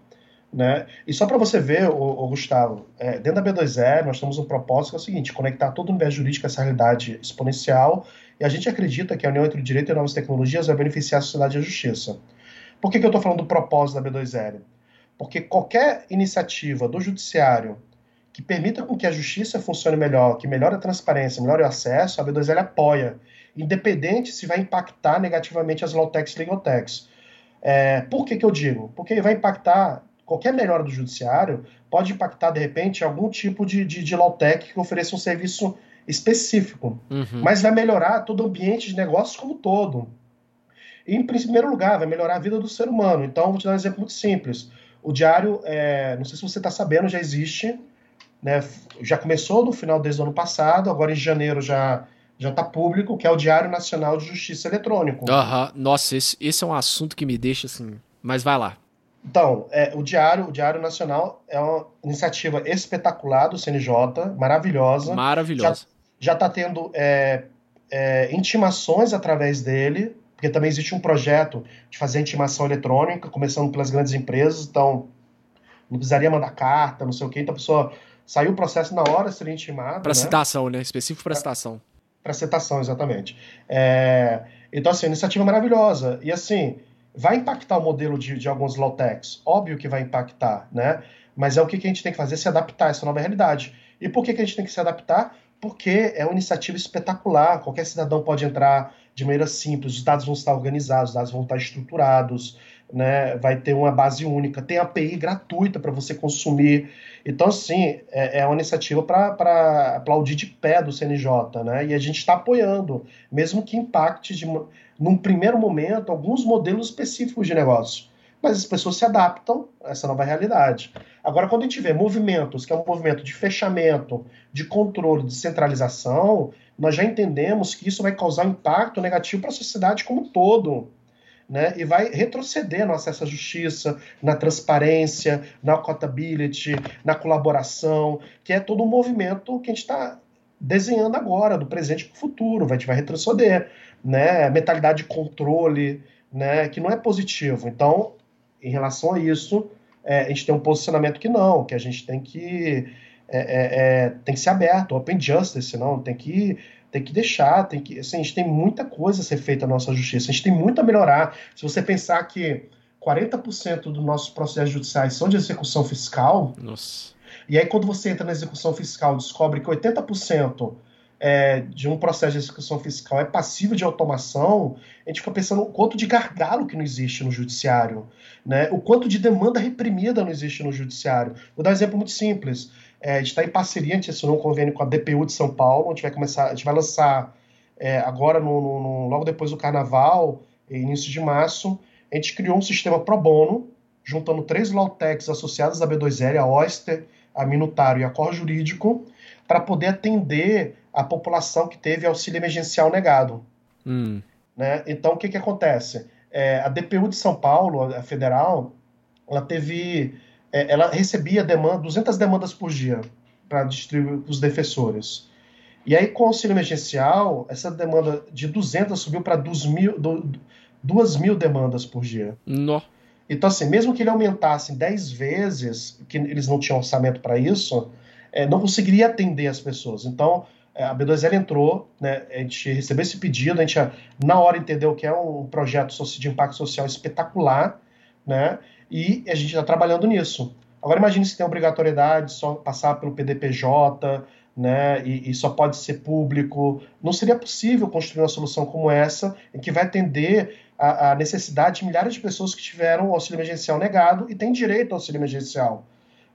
B: né? E só para você ver, o, Gustavo, é, dentro da B2E, nós temos um propósito que é o seguinte: conectar todo o universo jurídico a essa realidade exponencial, e a gente acredita que a união entre o direito e novas tecnologias vai beneficiar a sociedade e a justiça. Por que, que eu estou falando do propósito da B2L? Porque qualquer iniciativa do judiciário que permita com que a justiça funcione melhor, que melhore a transparência, melhore o acesso, a B2L apoia, independente se vai impactar negativamente as low-techs e legal-techs. É, por que, que eu digo? Porque vai impactar qualquer melhora do judiciário pode impactar, de repente, algum tipo de, de, de low-tech que ofereça um serviço específico, uhum. mas vai melhorar todo o ambiente de negócios como todo. E, em primeiro lugar, vai melhorar a vida do ser humano. Então, vou te dar um exemplo muito simples. O diário, é, não sei se você está sabendo, já existe, né, já começou no final desde o ano passado, agora em janeiro já já está público, que é o Diário Nacional de Justiça Eletrônico.
A: Uhum. Nossa, esse, esse é um assunto que me deixa assim Mas vai lá.
B: Então, é, o Diário, o Diário Nacional é uma iniciativa espetacular do CNJ, maravilhosa.
A: Maravilhosa.
B: Já está tendo é, é, intimações através dele, porque também existe um projeto de fazer intimação eletrônica, começando pelas grandes empresas, então não precisaria mandar carta, não sei o quê, então a pessoa saiu o processo na hora, seria intimada.
A: Para né? citação, né? Específico para citação.
B: Para citação, exatamente. É, então, assim, iniciativa maravilhosa. E assim, vai impactar o modelo de, de alguns low-techs? Óbvio que vai impactar, né? Mas é o que, que a gente tem que fazer, se adaptar a essa nova realidade. E por que, que a gente tem que se adaptar? Porque é uma iniciativa espetacular, qualquer cidadão pode entrar de maneira simples, os dados vão estar organizados, os dados vão estar estruturados, né? vai ter uma base única, tem API gratuita para você consumir. Então, assim, é, é uma iniciativa para aplaudir de pé do CNJ, né? e a gente está apoiando, mesmo que impacte de, num primeiro momento, alguns modelos específicos de negócio. Mas as pessoas se adaptam a essa nova realidade. Agora, quando a gente vê movimentos, que é um movimento de fechamento, de controle, de centralização, nós já entendemos que isso vai causar um impacto negativo para a sociedade como um todo. Né, e vai retroceder no acesso à justiça, na transparência, na accountability, na colaboração, que é todo um movimento que a gente está desenhando agora, do presente para o futuro, vai, vai retroceder né, mentalidade de controle, né, que não é positivo. Então, em relação a isso, é, a gente tem um posicionamento que não, que a gente tem que é, é, é, tem que ser aberto, open justice, não, tem que tem que deixar, tem que, assim, a gente tem muita coisa a ser feita na nossa justiça, a gente tem muito a melhorar. Se você pensar que 40% dos nossos processos judiciais são de execução fiscal,
A: Nossa.
B: e aí quando você entra na execução fiscal, descobre que 80% é, de um processo de execução fiscal é passível de automação, a gente fica pensando o quanto de gargalo que não existe no judiciário, né? o quanto de demanda reprimida não existe no judiciário. Vou dar um exemplo muito simples. É, a gente está em parceria, a gente assinou um convênio com a DPU de São Paulo, a gente vai começar, a gente vai lançar é, agora, no, no, no, logo depois do carnaval, início de março, a gente criou um sistema pro bono, juntando três Lawtechs associadas à B2L, a Oyster, a Minutário e a Cor Jurídico, para poder atender a população que teve auxílio emergencial negado.
A: Hum.
B: Né? Então, o que, que acontece? É, a DPU de São Paulo, a federal, ela teve, é, ela recebia demanda, 200 demandas por dia para distribuir para os defensores. E aí, com o auxílio emergencial, essa demanda de 200 subiu para 2 mil, 2 mil demandas por dia.
A: No.
B: Então, assim, mesmo que ele aumentasse 10 vezes, que eles não tinham orçamento para isso, é, não conseguiria atender as pessoas. Então, a B2L entrou, né, a gente recebeu esse pedido, a gente na hora entendeu que é um projeto de impacto social espetacular, né, e a gente está trabalhando nisso. Agora imagine se tem obrigatoriedade só passar pelo PDPJ, né, e, e, só pode ser público. Não seria possível construir uma solução como essa, em que vai atender a, a necessidade de milhares de pessoas que tiveram o auxílio emergencial negado e têm direito ao auxílio emergencial.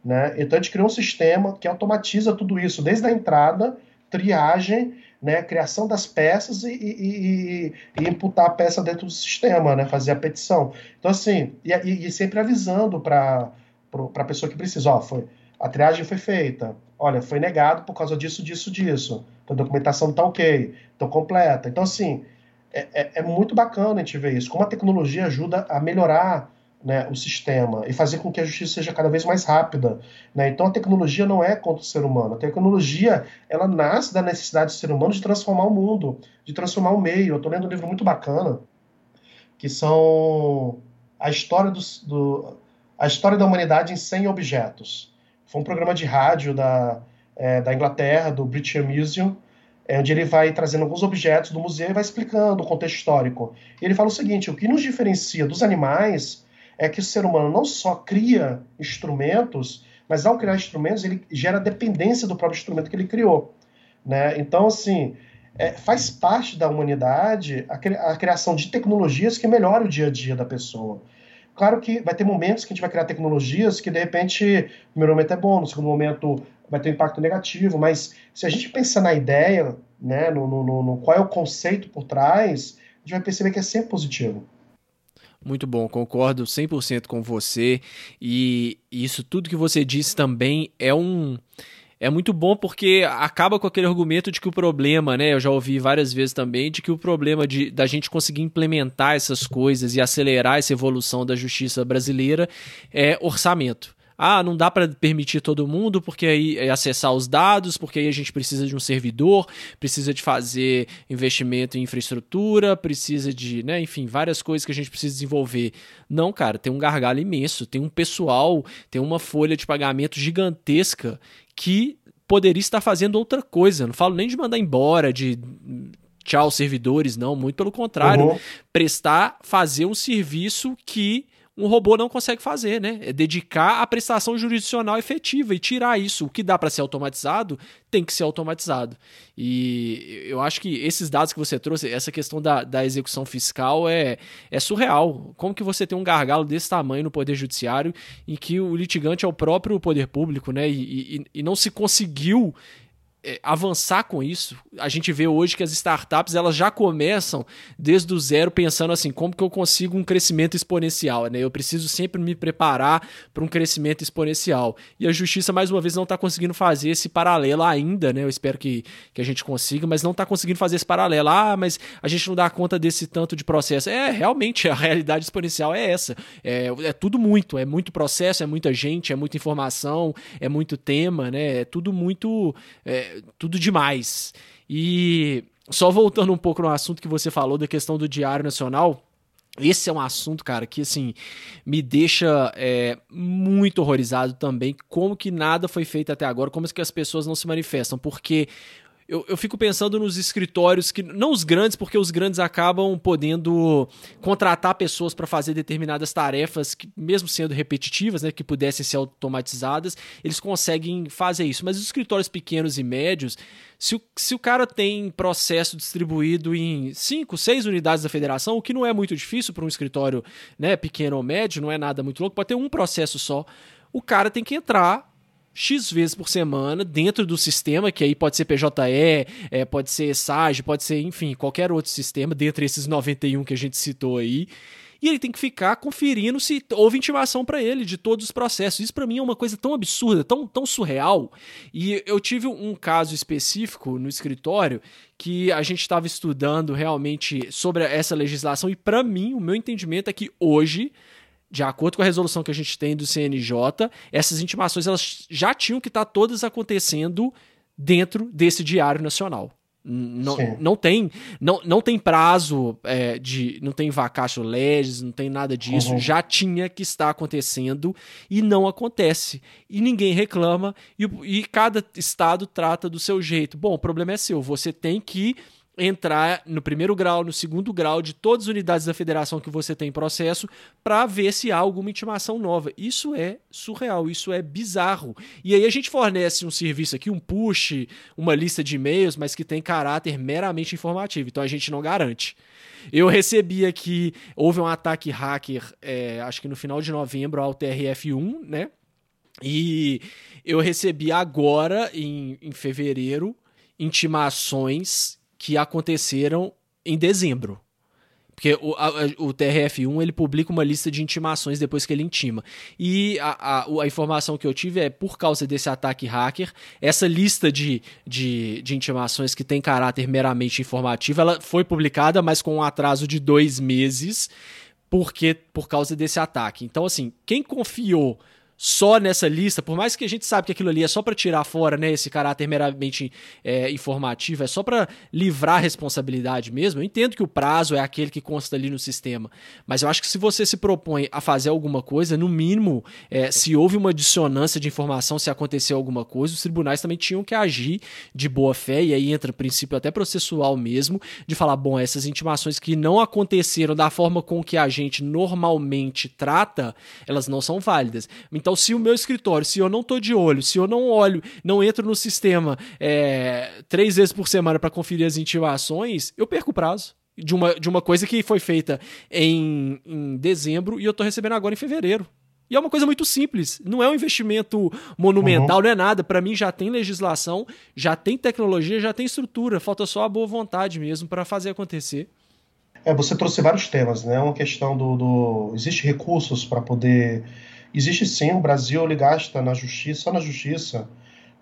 B: Né? Então a gente criou um sistema que automatiza tudo isso, desde a entrada triagem, né, criação das peças e, e, e, imputar a peça dentro do sistema, né, fazer a petição. Então, assim, e, e sempre avisando para a pessoa que precisa, ó, foi, a triagem foi feita, olha, foi negado por causa disso, disso, disso, então, a documentação está ok, então completa. Então, assim, é, é, é muito bacana a gente ver isso, como a tecnologia ajuda a melhorar né, o sistema e fazer com que a justiça seja cada vez mais rápida. Né? Então a tecnologia não é contra o ser humano. A tecnologia ela nasce da necessidade do ser humano de transformar o mundo, de transformar o meio. Eu estou lendo um livro muito bacana que são a história do, do, a história da humanidade em 100 objetos. Foi um programa de rádio da, é, da Inglaterra, do British Museum, é, onde ele vai trazendo alguns objetos do museu e vai explicando o contexto histórico. E ele fala o seguinte: o que nos diferencia dos animais é que o ser humano não só cria instrumentos, mas ao criar instrumentos, ele gera dependência do próprio instrumento que ele criou. Né? Então, assim, é, faz parte da humanidade a, cri a, criação de tecnologias que melhoram o dia a dia da pessoa. Claro que vai ter momentos que a gente vai criar tecnologias que, de repente, no primeiro momento é bom, no segundo momento vai ter um impacto negativo, mas se a gente pensar na ideia, né, no, no, no qual é o conceito por trás, a gente vai perceber que é sempre positivo.
A: Muito bom, concordo 100% com você. E isso tudo que você disse também é um é muito bom porque acaba com aquele argumento de que o problema, né? Eu já ouvi várias vezes também, de que o problema de, da gente conseguir implementar essas coisas e acelerar essa evolução da justiça brasileira é orçamento. Ah, não dá para permitir todo mundo porque aí é acessar os dados, porque aí a gente precisa de um servidor, precisa de fazer investimento em infraestrutura, precisa de, né, enfim, várias coisas que a gente precisa desenvolver. Não, cara, tem um gargalo imenso, tem um pessoal, tem uma folha de pagamento gigantesca que poderia estar fazendo outra coisa. Não falo nem de mandar embora, de tchau servidores, não, muito pelo contrário, uhum. prestar, fazer um serviço que um robô não consegue fazer, né? É dedicar a prestação jurisdicional efetiva e tirar isso. O que dá para ser automatizado tem que ser automatizado. E eu acho que esses dados que você trouxe, essa questão da, da execução fiscal é, é surreal. Como que você tem um gargalo desse tamanho no Poder Judiciário em que o litigante é o próprio poder público, né? e, e, e não se conseguiu é, avançar com isso. A gente vê hoje que as startups elas já começam desde o zero pensando assim, como que eu consigo um crescimento exponencial, né? Eu preciso sempre me preparar para um crescimento exponencial. E a justiça mais uma vez não está conseguindo fazer esse paralelo ainda, né? Eu espero que, que a gente consiga, mas não está conseguindo fazer esse paralelo. Ah, mas a gente não dá conta desse tanto de processo. É, realmente a realidade exponencial é essa. É, é tudo muito, é muito processo, é muita gente, é muita informação, é muito tema, né? É tudo muito é, tudo demais. E só voltando um pouco no assunto que você falou da questão do Diário Nacional, esse é um assunto, cara, que assim me deixa é, muito horrorizado também. Como que nada foi feito até agora, como é que as pessoas não se manifestam, porque eu, eu fico pensando nos escritórios que. Não os grandes, porque os grandes acabam podendo contratar pessoas para fazer determinadas tarefas, que, mesmo sendo repetitivas, né, que pudessem ser automatizadas, eles conseguem fazer isso. Mas os escritórios pequenos e médios, se o, se o cara tem processo distribuído em 5, 6 unidades da federação, o que não é muito difícil para um escritório né, pequeno ou médio, não é nada muito louco, pode ter um processo só. O cara tem que entrar X vezes por semana dentro do sistema, que aí pode ser PJE, é, pode ser SAGE, pode ser, enfim, qualquer outro sistema, dentre esses 91 que a gente citou aí. E ele tem que ficar conferindo se houve intimação para ele de todos os processos. Isso para mim é uma coisa tão absurda, tão, tão surreal. E eu tive um caso específico no escritório que a gente estava estudando realmente sobre essa legislação e para mim o meu entendimento é que hoje de acordo com a resolução que a gente tem do CNJ, essas intimações elas já tinham que estar tá todas acontecendo dentro desse Diário Nacional. Não, não tem não, não tem prazo é, de não tem vacatio legis, não tem nada disso, uhum. já tinha que estar acontecendo e não acontece. E ninguém reclama e, e cada estado trata do seu jeito. Bom, o problema é seu, você tem que entrar no primeiro grau, no segundo grau de todas as unidades da federação que você tem em processo para ver se há alguma intimação nova. Isso é surreal, isso é bizarro. E aí a gente fornece um serviço aqui, um push, uma lista de e-mails, mas que tem caráter meramente informativo. Então a gente não garante. Eu recebi aqui, houve um ataque hacker, é, acho que no final de novembro ao TRF1, né? E eu recebi agora, em, em fevereiro, intimações que aconteceram em dezembro. Porque o, a, o TRF1 ele publica uma lista de intimações depois que ele intima. E a, a, a, informação que eu tive é por causa desse ataque hacker, essa lista de, de, de intimações que tem caráter meramente informativo, ela foi publicada, mas com um atraso de dois meses, porque por causa desse ataque. Então, assim, quem confiou só nessa lista, por mais que a gente sabe que aquilo ali é só para tirar fora, né, esse caráter meramente é, informativo, é só para livrar a responsabilidade mesmo. Eu entendo que o prazo é aquele que consta ali no sistema, mas eu acho que se você se propõe a fazer alguma coisa, no mínimo, é, se houve uma dissonância de informação, se aconteceu alguma coisa, os tribunais também tinham que agir de boa fé e aí entra o princípio até processual mesmo de falar, bom, essas intimações que não aconteceram da forma com que a gente normalmente trata, elas não são válidas. Então, se o meu escritório, se eu não tô de olho, se eu não olho, não entro no sistema é, três vezes por semana para conferir as intimações, eu perco o prazo de uma, de uma coisa que foi feita em, em dezembro e eu tô recebendo agora em fevereiro. E é uma coisa muito simples, não é um investimento monumental, uhum. não é nada. Para mim já tem legislação, já tem tecnologia, já tem estrutura, falta só a boa vontade mesmo para fazer acontecer.
B: É, você trouxe vários temas, né? Uma questão do, do... existe recursos para poder Existe sim, o Brasil ele gasta na justiça, só na justiça,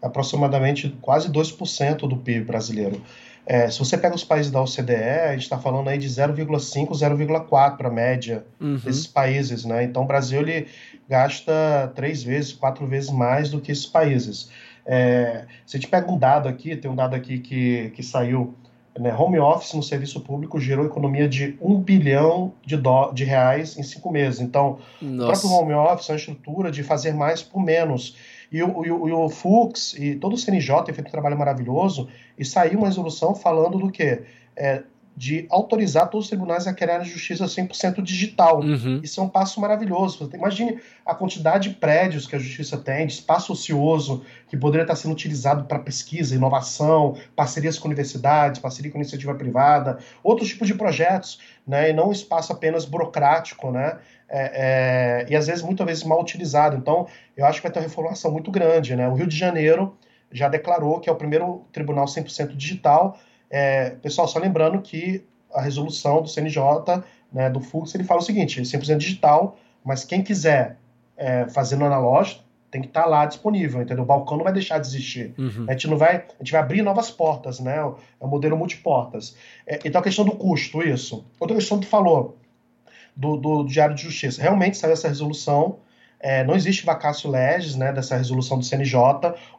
B: aproximadamente quase 2% do PIB brasileiro. É, se você pega os países da OCDE, a gente está falando aí de 0,5, 0,4 para a média uhum. desses países, né? Então o Brasil ele gasta três vezes, quatro vezes mais do que esses países. É, se a gente pega um dado aqui, tem um dado aqui que, que saiu, né, home office no serviço público gerou economia de um bilhão de, do, de reais em cinco meses. Então, Nossa. o próprio home office é uma estrutura de fazer mais por menos. E o, e o, e o Fux e todo o CNJ tem feito um trabalho maravilhoso e saiu uma resolução falando do quê? É, de autorizar todos os tribunais a criar justiça 100% digital. Uhum. Isso é um passo maravilhoso. Imagine a quantidade de prédios que a justiça tem, de espaço ocioso, que poderia estar sendo utilizado para pesquisa, inovação, parcerias com universidades, parceria com iniciativa privada, outros tipos de projetos, né, e não um espaço apenas burocrático, né, é, é, e às vezes, muitas vezes, mal utilizado. Então, eu acho que vai ter uma reformulação muito grande. Né? O Rio de Janeiro já declarou que é o primeiro tribunal 100% digital, é, pessoal, só lembrando que a resolução do CNJ, né, do Fux, ele fala o seguinte: 100% digital, mas quem quiser é, fazer no analógico tem que estar tá lá disponível, entendeu? O balcão não vai deixar de existir. Uhum. A gente não vai, a gente vai abrir novas portas, né? É o modelo multiportas. É, então a questão do custo, isso. Outra questão que tu falou do, do, do Diário de Justiça. Realmente saiu essa resolução. É, não existe vacácio legis, né? Dessa resolução do CNJ.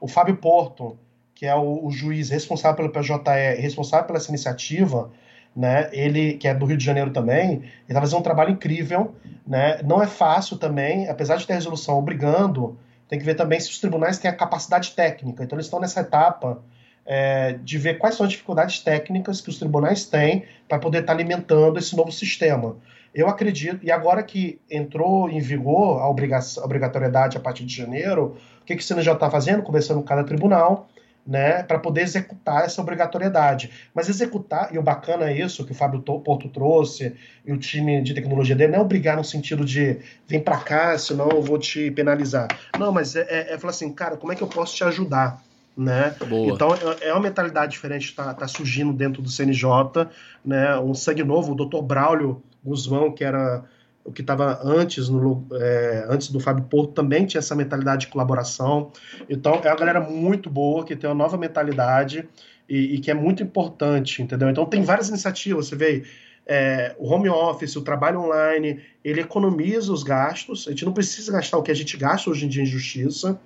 B: O Fábio Porto que é o, o juiz responsável pelo PJE, responsável pela essa iniciativa, né? Ele que é do Rio de Janeiro também, ele está fazendo um trabalho incrível, né? Não é fácil também, apesar de ter resolução obrigando, tem que ver também se os tribunais têm a capacidade técnica. Então eles estão nessa etapa é, de ver quais são as dificuldades técnicas que os tribunais têm para poder estar tá alimentando esse novo sistema. Eu acredito, e agora que entrou em vigor a, obrigatoriedade a partir de janeiro, o que, que o CNJ está fazendo? Conversando com cada tribunal, né, para poder executar essa obrigatoriedade. Mas executar, e o bacana é isso que o Fábio Porto trouxe, e o time de tecnologia dele, não é obrigar no sentido de vem para cá, senão eu vou te penalizar. Não, mas é, é, é, falar assim, cara, como é que eu posso te ajudar? Né? Então é, é uma mentalidade diferente está tá surgindo dentro do CNJ, né? Um sangue novo, o Dr. Braulio Guzmão, que era o que estava antes, no, é, antes do Fábio Porto, também tinha essa mentalidade de colaboração. Então, é uma galera muito boa, que tem uma nova mentalidade e, e que é muito importante, entendeu? Então, tem várias iniciativas, você vê é, o home office, o trabalho online, ele economiza os gastos, a gente não precisa gastar o que a gente gasta hoje em dia em justiça,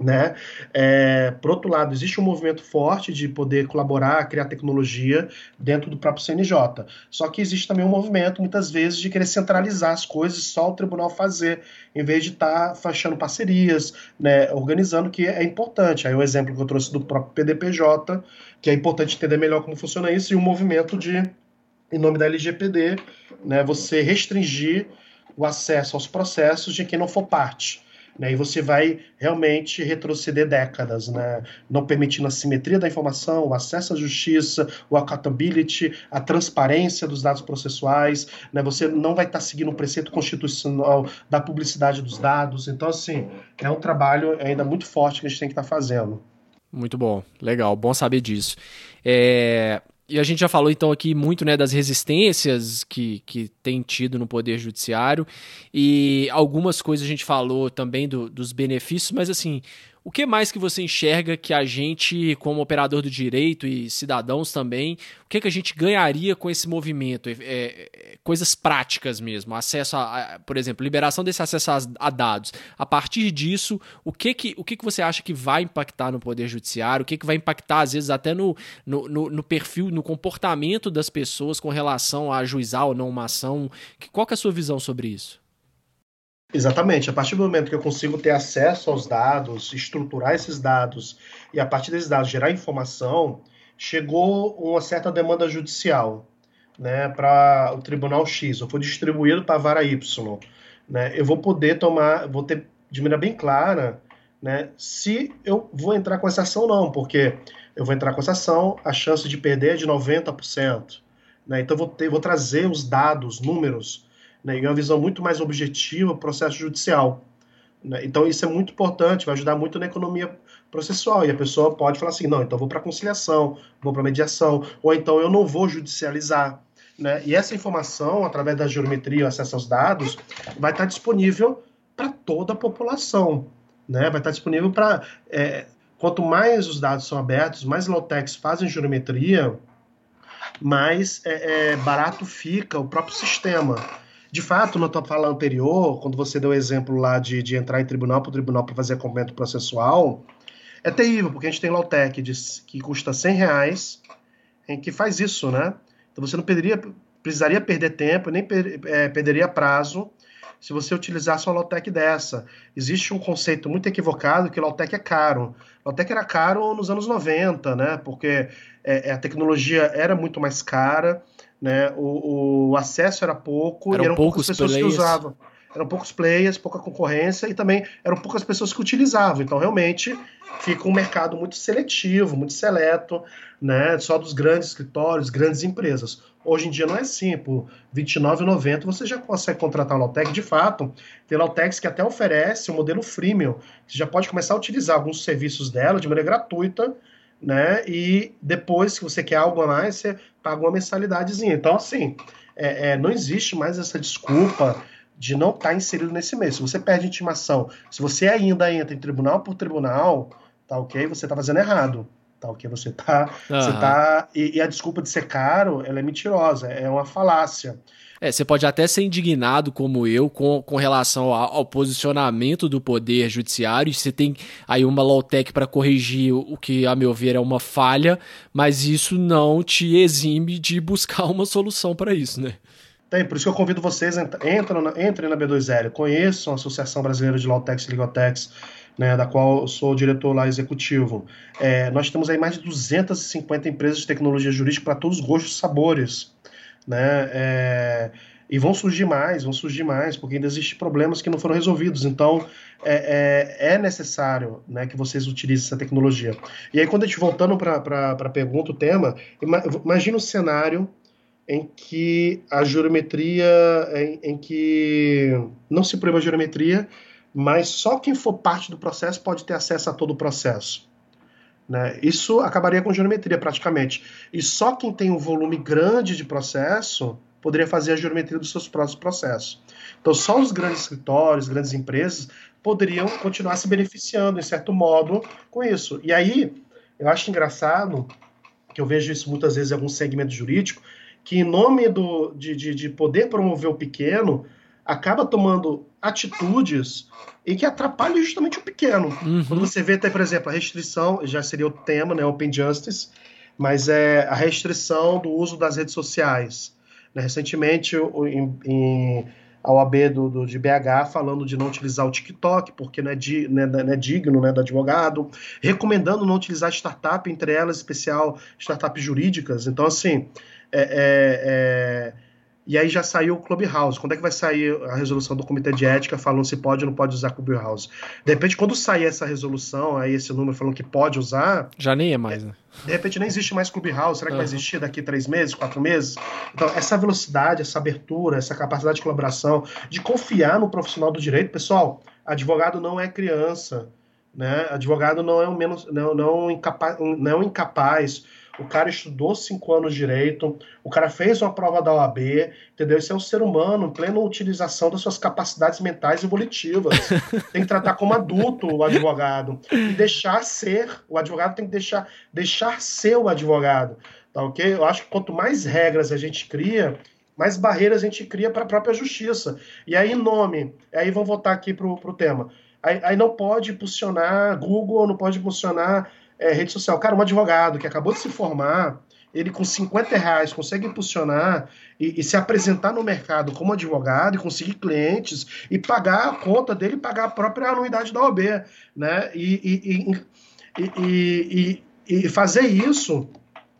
B: né? É, por outro lado, existe um movimento forte de poder colaborar, criar tecnologia dentro do próprio CNJ. Só que existe também um movimento, muitas vezes, de querer centralizar as coisas só o tribunal fazer, em vez de estar tá fechando parcerias, né, organizando, que é importante. Aí o exemplo que eu trouxe do próprio PDPJ, que é importante entender melhor como funciona isso, e o um movimento de, em nome da LGPD, né, você restringir o acesso aos processos de quem não for parte. Né, e você vai realmente retroceder décadas, né, não permitindo a simetria da informação, o acesso à justiça, o accountability, a transparência dos dados processuais. Né, você não vai estar seguindo o preceito constitucional da publicidade dos dados. Então, assim, é um trabalho ainda muito forte que a gente tem que estar fazendo.
A: Muito bom, legal, bom saber disso. É, e a gente já falou então aqui muito né, das resistências que, que tem tido no Poder Judiciário. E algumas coisas a gente falou também do, dos benefícios, mas assim, o que mais que você enxerga que a gente, como operador do direito e cidadãos também, o que, que a gente ganharia com esse movimento? É, é, coisas práticas mesmo, acesso a, a, por exemplo, liberação desse acesso a, a, dados. A partir disso, o que que, o que que você acha que vai impactar no Poder Judiciário? O que que vai impactar, às vezes, até no, no, no, perfil, no comportamento das pessoas com relação a ajuizar ou não uma ação? Qual que é a sua visão sobre isso?
B: Exatamente. A partir do momento que eu consigo ter acesso aos dados, estruturar esses dados e a partir desses dados gerar informação, chegou uma certa demanda judicial né, para o Tribunal X, ou foi distribuído para a vara Y. Né, eu vou poder tomar, vou ter de maneira bem clara né, se eu vou entrar com essa ação ou não, porque eu vou entrar com essa ação, a chance de perder é de 90%. Né, então, eu vou, ter, vou trazer os dados, números né, e uma visão muito mais objetiva do processo judicial. Né? Então, isso é muito importante, vai ajudar muito na economia processual. E a pessoa pode falar assim: não, então vou para conciliação, vou para mediação, ou então eu não vou judicializar. Né? E essa informação, através da geometria, acesso aos dados, vai estar disponível para toda a população. Né? Vai estar disponível para. É, quanto mais os dados são abertos, mais low-techs fazem geometria, mais é, é, barato fica o próprio sistema. De fato, na tua fala anterior, quando você deu o exemplo lá de, de entrar em tribunal para o tribunal para fazer acompanhamento processual, é terrível, porque a gente tem low-tech que custa 100 reais, em que faz isso, né? Então você não perderia, precisaria perder tempo, nem per, é, perderia prazo se você utilizasse uma low-tech dessa. Existe um conceito muito equivocado que low-tech é caro. Low-tech era caro nos anos 90, né? Porque é, a tecnologia era muito mais cara, né? O, o acesso era pouco
A: eram
B: e eram
A: poucas
B: pessoas
A: players.
B: que usavam. Eram poucos players, pouca concorrência e também eram poucas pessoas que utilizavam. Então, realmente, fica um mercado muito seletivo, muito seleto, né? Só dos grandes escritórios, grandes empresas. Hoje em dia não é assim, por R$ 29,90 você já consegue contratar a Lautec. De fato, tem Lautex que até oferece o um modelo freemium. Você já pode começar a utilizar alguns serviços dela de maneira gratuita, né? E depois, se você quer algo a mais, você paga uma mensalidadezinha. Então, assim, é, é, não existe mais essa desculpa de não estar tá inserido nesse meio. Se você perde intimação, se você ainda entra em tribunal por tribunal, tá ok? Você tá fazendo errado. Tá ok? Você tá. Uhum. Você tá e, e, a desculpa de ser caro, ela é mentirosa, é uma falácia.
A: É, você pode até ser indignado, como eu, com, com relação ao, ao posicionamento do poder judiciário. Você tem aí uma low-tech para corrigir o que, a meu ver, é uma falha, mas isso não te exime de buscar uma solução para isso, né?
B: Tem, por isso que eu convido vocês, entrem na, entrem na B2L, conheçam a Associação Brasileira de Lautex e Ligotex, né, da qual eu sou diretor lá executivo. É, nós temos aí mais de 250 empresas de tecnologia jurídica para todos os gostos e sabores. Né, é, e vão surgir mais, vão surgir mais, porque ainda existem problemas que não foram resolvidos. Então, é, é, é necessário né, que vocês utilizem essa tecnologia. E aí, quando a gente voltando para a pergunta, o tema, imagina um cenário em que a geometria, em, em, que não se proíbe a geometria, mas só quem for parte do processo pode ter acesso a todo o processo. Né? Isso acabaria com geometria praticamente. E só quem tem um volume grande de processo poderia fazer a geometria dos seus próprios processos. Então, só os grandes escritórios, grandes empresas poderiam continuar se beneficiando, em certo modo, com isso. E aí, eu acho engraçado, que eu vejo isso muitas vezes em algum segmento jurídico, que em nome do, de, de, de poder promover o pequeno, acaba tomando atitudes e que atrapalham justamente o pequeno. Uhum. Quando você vê, até, por exemplo, a restrição, já seria o tema, né, Open Justice, mas é a restrição do uso das redes sociais. Né, recentemente, em, em, a OAB do, do, de BH falando de não utilizar o TikTok, porque não é, di, não é, não é digno né, do advogado, recomendando não utilizar startup, entre elas, especial startups jurídicas. Então, assim, é, é, é, e aí já saiu o Clubhouse. Quando é que vai sair a resolução do Comitê de Ética falando se pode ou não pode usar Clubhouse? De repente, quando sair essa resolução, aí esse número falando que pode usar.
A: Já nem é mais, né?
B: De repente nem existe mais Clubhouse. Será que uhum. vai existir daqui três meses, quatro meses? Então, essa velocidade, essa abertura, essa capacidade de colaboração, de confiar no profissional do direito, pessoal, advogado não é criança. Né? Advogado não é um menos, não, não, incapaz, não é um incapaz o cara estudou cinco anos de direito, o cara fez uma prova da OAB, entendeu? Esse é um ser humano, em plena utilização das suas capacidades mentais e volitivas. tem que tratar como adulto o advogado e deixar ser, o advogado tem que deixar, deixar ser o advogado, tá ok? Eu acho que quanto mais regras a gente cria, mais barreiras a gente cria para a própria justiça. E aí, nome, aí vamos voltar aqui para o tema. Aí, aí não pode impulsionar Google, não pode impulsionar é, rede social. Cara, um advogado que acabou de se formar, ele com 50 reais consegue impulsionar e, e, se apresentar no mercado como advogado e conseguir clientes e pagar a conta dele, pagar a própria anuidade da OAB, né? E, e, e fazer isso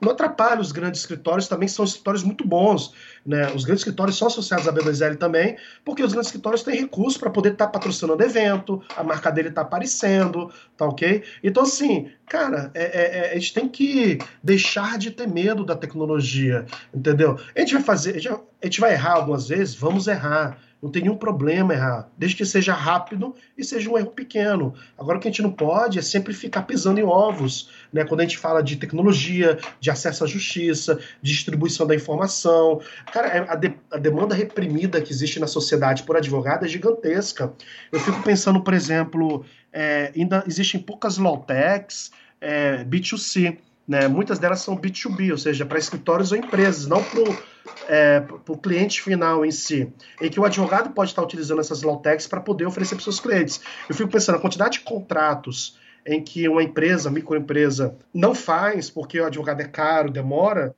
B: não atrapalha os grandes escritórios, também são escritórios muito bons. Né? Os grandes escritórios são associados à B2L também, porque os grandes escritórios têm recursos para poder estar tá patrocinando evento, a marca dele está aparecendo, tá ok? Então, assim, cara, é, é, é, a gente tem que deixar de ter medo da tecnologia, entendeu? A gente vai fazer, a gente, a gente vai errar algumas vezes, vamos errar. Não tem nenhum problema errar, desde que seja rápido e seja um erro pequeno. Agora, o que a gente não pode é sempre ficar pisando em ovos, né? Quando a gente fala de tecnologia, de acesso à justiça, distribuição da informação. Cara, é, a, de, a, demanda reprimida que existe na sociedade por advogado é gigantesca. Eu fico pensando, por exemplo, é, ainda existem poucas low-techs é, B2C. Né? Muitas delas são B2B, ou seja, para escritórios ou empresas, não para o é, cliente final em si. Em que o advogado pode estar utilizando essas low-techs para poder oferecer para seus clientes. Eu fico pensando, a quantidade de contratos em que uma empresa, microempresa, não faz porque o advogado é caro, demora,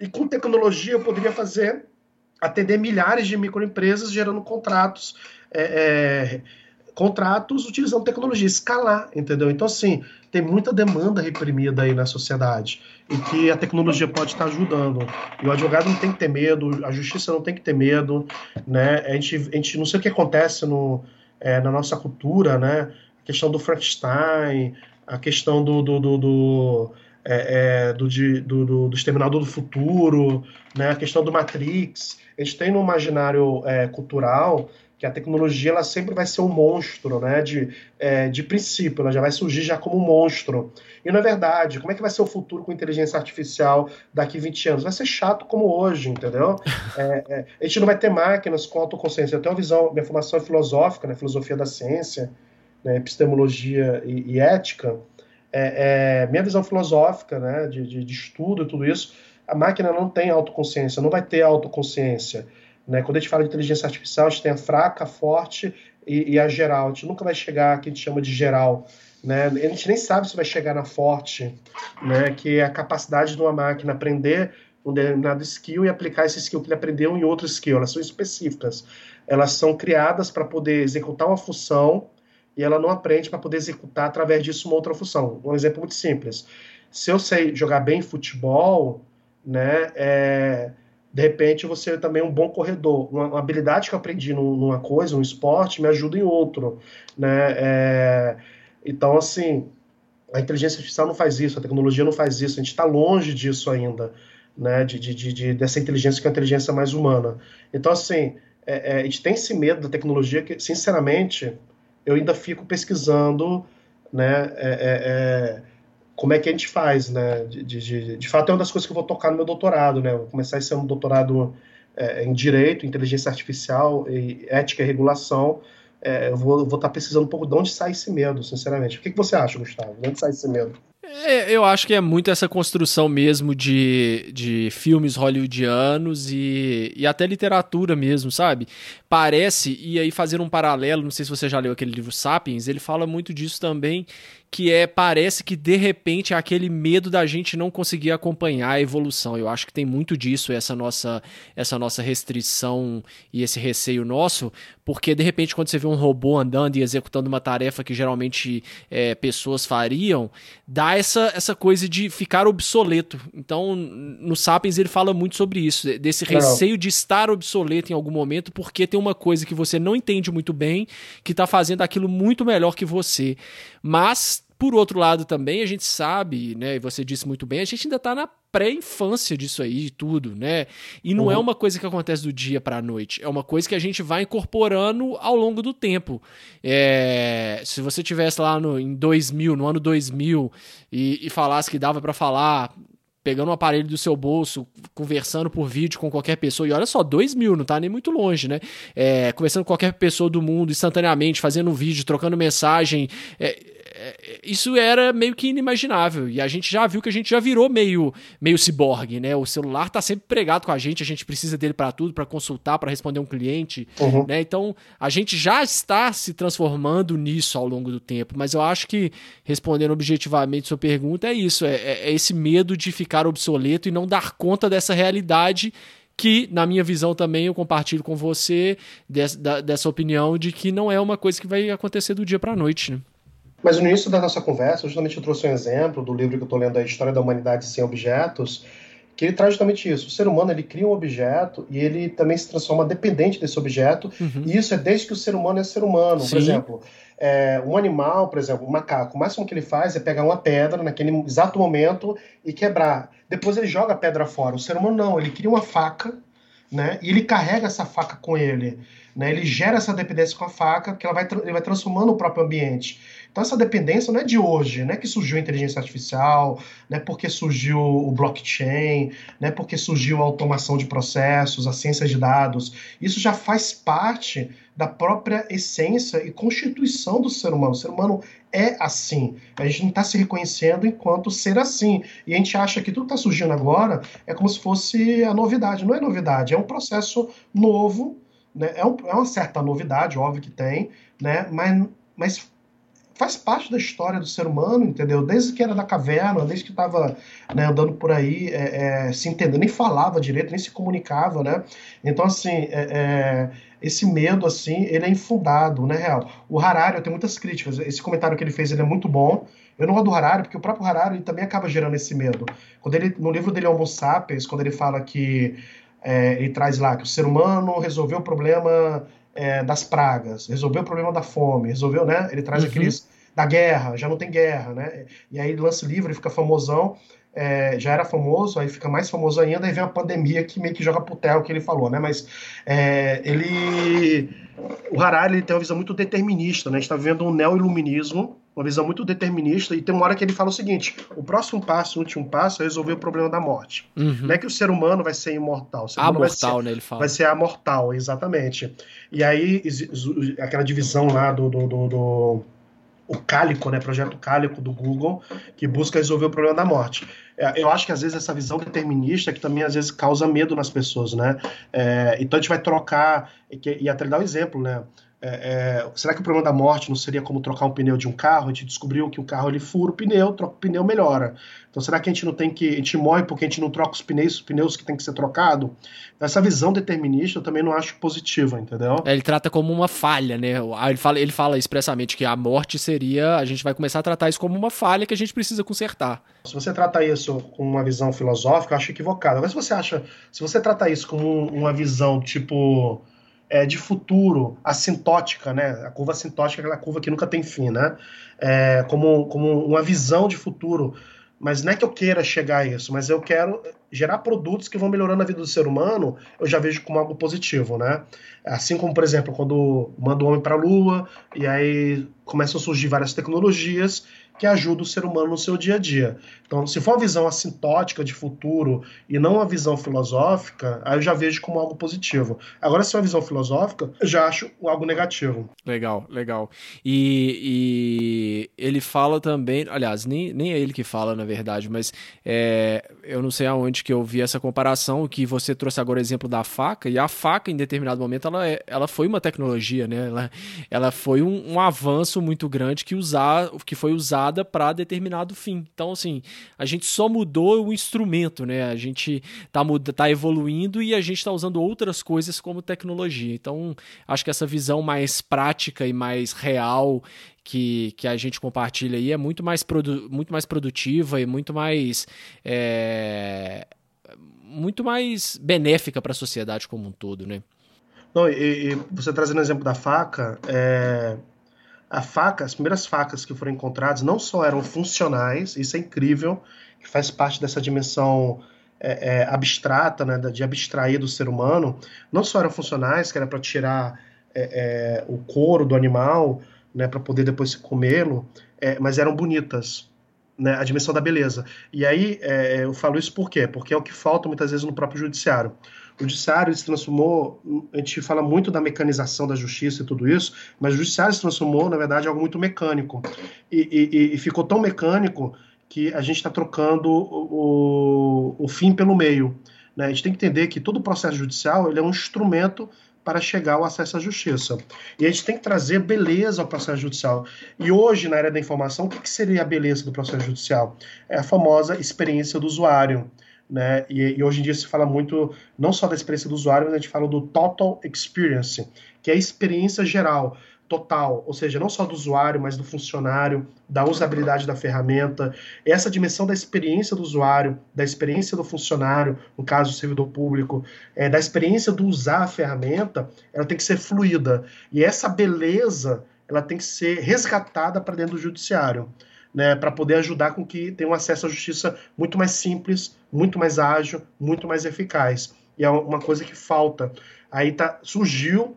B: e com tecnologia eu poderia fazer atender milhares de microempresas gerando contratos, é, é, contratos utilizando tecnologia, escalar, entendeu? Então, assim, tem muita demanda reprimida aí na sociedade e que a tecnologia pode estar ajudando. E o advogado não tem que ter medo, a justiça não tem que ter medo, né? A gente, a gente não sei o que acontece no, é, na nossa cultura, né? A questão do Frankenstein, a questão do, do, do, do é, é, do, de, do, do, do Exterminador do Futuro, né, a questão do Matrix. A gente tem no imaginário é, cultural que a tecnologia ela sempre vai ser um monstro, né? De, é, de princípio, ela já vai surgir já como um monstro. E não é verdade. Como é que vai ser o futuro com inteligência artificial daqui 20 anos? Vai ser chato como hoje, entendeu? É, é, a gente não vai ter máquinas com autoconsciência. Eu tenho uma visão, minha formação é filosófica, né? filosofia da ciência, né? epistemologia e, e ética. É, é, minha visão filosófica, né? De, de, de estudo e tudo isso, a máquina não tem autoconsciência, não vai ter autoconsciência. Né? Quando a gente fala de inteligência artificial, a gente tem a fraca, a forte e, e a geral. A gente nunca vai chegar que a gente chama de geral. Né? A gente nem sabe se vai chegar na forte, né? que é a capacidade de uma máquina aprender um determinado skill e aplicar esse skill que ele aprendeu em outro skill. Elas são específicas. Elas são criadas para poder executar uma função e ela não aprende para poder executar através disso uma outra função. Um exemplo muito simples. Se eu sei jogar bem futebol, né, é, de repente você também é um bom corredor. Uma, uma habilidade que eu aprendi numa coisa, um esporte, me ajuda em outro. Né? É, então, assim, a inteligência artificial não faz isso, a tecnologia não faz isso, a gente está longe disso ainda, né? De, de, de, dessa inteligência que é a inteligência mais humana. Então, assim, é, é, a gente tem esse medo da tecnologia que, sinceramente, eu ainda fico pesquisando, né? É, é, é como é que a gente faz, né? De, de, de, fato, é uma das coisas que eu vou tocar no meu doutorado, né? Eu vou começar esse ano doutorado é, em Direito, Inteligência Artificial, e Ética e Regulação. É, eu vou estar tá pesquisando um pouco de onde sai esse medo, sinceramente. O que, que você acha, Gustavo? De onde sai esse medo?
A: É, eu acho que é muito essa construção mesmo de, de filmes hollywoodianos e, e até literatura mesmo, sabe? Parece, e aí fazer um paralelo, não sei se você já leu aquele livro Sapiens, ele fala muito disso também, que é parece que de repente é aquele medo da gente não conseguir acompanhar a evolução. Eu acho que tem muito disso essa nossa essa nossa restrição e esse receio nosso, porque de repente quando você vê um robô andando e executando uma tarefa que geralmente é, pessoas fariam, dá essa essa coisa de ficar obsoleto. Então no Sapiens ele fala muito sobre isso, desse receio de estar obsoleto em algum momento, porque tem uma coisa que você não entende muito bem que está fazendo aquilo muito melhor que você. Mas por outro lado, também a gente sabe, né? E você disse muito bem, a gente ainda está na pré-infância disso aí, tudo, né? E não é uhum. é uma coisa que acontece do dia para a noite, é uma coisa que a gente vai incorporando ao longo do tempo. É, se você tivesse lá no, em 2000, no ano 2000, e, e falasse que dava para falar pegando um aparelho do seu bolso, conversando por vídeo com qualquer pessoa, e olha só, 2 mil, não tá nem muito longe, né? É, conversando com qualquer pessoa do mundo instantaneamente, fazendo um vídeo, trocando mensagem. É, isso era meio que inimaginável. E a gente já viu que a gente já virou meio, meio ciborgue, né? O celular tá sempre pregado com a gente, a gente precisa dele para tudo, para consultar, para responder um cliente, uhum. né? Então, a gente já está se transformando nisso ao longo do tempo. Mas eu acho que, respondendo objetivamente sua pergunta, é isso: é, é, é esse medo de ficar obsoleto e não dar conta dessa realidade que, na minha visão também, eu compartilho com você dessa, dessa opinião de que não é uma coisa que vai acontecer do dia para a noite, né?
B: Mas no início da nossa conversa, justamente eu trouxe um exemplo do livro que eu estou lendo, A História da Humanidade Sem Objetos, que ele traz justamente isso. O ser humano ele cria um objeto e ele também se transforma dependente desse objeto, uhum. e isso é desde que o ser humano é ser humano. Sim. Por exemplo, é, um animal, por exemplo, um macaco, o máximo que ele faz é pegar uma pedra naquele exato momento e quebrar. Depois ele joga a pedra fora. O ser humano não, ele cria uma faca né, e ele carrega essa faca com ele Né? Ele gera essa dependência com a faca, que ela vai, ele vai transformando o próprio ambiente. Então essa dependência não é de hoje, não é que surgiu a inteligência artificial, não é porque surgiu o blockchain, não é porque surgiu a automação de processos, a ciência de dados. Isso já faz parte da própria essência e constituição do ser humano. O ser humano é assim. A gente não está se reconhecendo enquanto ser assim. E a gente acha que tudo que está surgindo agora é como se fosse a novidade. Não é novidade, é um processo novo, né? é, é uma certa novidade, óbvio que tem, né? mas, mas faz parte da história do ser humano, entendeu? Desde que era da caverna, desde que estava né, andando por aí, é, é, se entendendo, nem falava direito, nem se comunicava, né? Então, assim, é, é esse medo, assim, ele é infundado, né, real? O Harari, eu tenho muitas críticas, esse comentário que ele fez, ele é muito bom, eu não gosto do Harari, porque o próprio Harari também acaba gerando esse medo. Quando ele, no livro dele, Homo Sapiens, quando ele fala que, é, ele traz lá que o ser humano resolveu o problema é, das pragas, resolveu o problema da fome, resolveu, né? Ele traz uhum. aqueles da guerra, já não tem guerra, né? E aí ele lança livro e fica famosão, é, já era famoso, aí fica mais famoso ainda, aí vem a pandemia que meio que joga pro terra o que ele falou, né? Mas é, ele. O Harari ele tem uma visão muito determinista, né? A gente tá vendo um neo-iluminismo, uma visão muito determinista, e tem uma hora que ele fala o seguinte: o próximo passo, o último passo é resolver o problema da morte. Uhum. Não é que o ser humano vai ser imortal. O ser
A: amortal,
B: vai ser,
A: né? Ele fala.
B: Vai ser amortal, exatamente. E aí, aquela divisão lá do, do, do, do o Cálico, né, projeto Cálico do Google, que busca resolver o problema da morte. É, eu acho que às vezes essa visão determinista que também às vezes causa medo nas pessoas, né? É, então a gente vai trocar e, e até dar um exemplo, né? É, é, será que o problema da morte não seria como trocar um pneu de um carro? A gente descobriu que o carro ele fura o pneu, troca o pneu, melhora. Então será que a gente não tem que. A gente morre porque a gente não troca os pneus, os pneus que tem que ser trocado? Essa visão determinista eu também não acho positiva, entendeu?
A: É, ele trata como uma falha, né? Ele fala, ele fala expressamente que a morte seria. A gente vai começar a tratar isso como uma falha que a gente precisa consertar.
B: Se você trata isso com uma visão filosófica, eu acho equivocado. Mas se você acha. Se você trata isso como uma visão tipo é, de futuro assintótica, né? A curva assintótica é aquela curva que nunca tem fim, né? É, como, como uma visão de futuro. Mas não é que eu queira chegar a isso, mas eu quero gerar produtos que vão melhorando a vida do ser humano, eu já vejo como algo positivo, né? Assim como, por exemplo, quando manda o homem para a Lua, e aí começam a surgir várias tecnologias que ajuda o ser humano no seu dia a dia. Então, se for uma visão assintótica de futuro e não uma visão filosófica, aí eu já vejo como algo positivo. Agora, se é uma visão filosófica, eu já acho algo negativo.
A: Legal, legal. E, e ele fala também, aliás, nem, nem é ele que fala, na verdade, mas é, eu não sei aonde que eu vi essa comparação, que você trouxe agora o exemplo da faca, e a faca, em determinado momento, ela, é, ela foi uma tecnologia, né? Ela, ela foi um, um avanço muito grande que, usar, que foi usado para determinado fim. Então, assim, a gente só mudou o instrumento, né? A gente tá, tá evoluindo e a gente está usando outras coisas como tecnologia. Então, acho que essa visão mais prática e mais real que, que a gente compartilha aí é muito mais, produ muito mais produtiva e muito mais. É, muito mais benéfica para a sociedade como um todo, né?
B: Não, e, e você trazendo o exemplo da faca, é, a faca, as primeiras facas que foram encontradas não só eram funcionais, isso é incrível, que faz parte dessa dimensão é, é, abstrata, né, de abstrair do ser humano, não só eram funcionais, que era para tirar é, é, o couro do animal, né, para poder depois comê-lo, é, mas eram bonitas. Né, a dimensão da beleza. E aí é, eu falo isso por quê? Porque é o que falta muitas vezes no próprio judiciário. O judiciário se transformou, a gente fala muito da mecanização da justiça e tudo isso, mas o judiciário se transformou, na verdade, em algo muito mecânico. E, e, e ficou tão mecânico que a gente está trocando o, o, fim pelo meio. Né? A gente tem que entender que todo processo judicial ele é um instrumento para chegar ao acesso à justiça. E a gente tem que trazer beleza ao processo judicial. E hoje, na era da informação, o que seria a beleza do processo judicial? É a famosa experiência do usuário né? E, e, hoje em dia se fala muito não só da experiência do usuário, mas a gente fala do total experience, que é a experiência geral, total, ou seja, não só do usuário, mas do funcionário, da usabilidade da ferramenta, essa dimensão da experiência do usuário, da experiência do funcionário, no caso do servidor público, é, da experiência do usar a ferramenta, ela tem que ser fluida. E essa beleza, ela tem que ser resgatada para dentro do judiciário né, para poder ajudar com que tenha um acesso à justiça muito mais simples, muito mais ágil, muito mais eficaz. E é uma coisa que falta. Aí tá, surgiu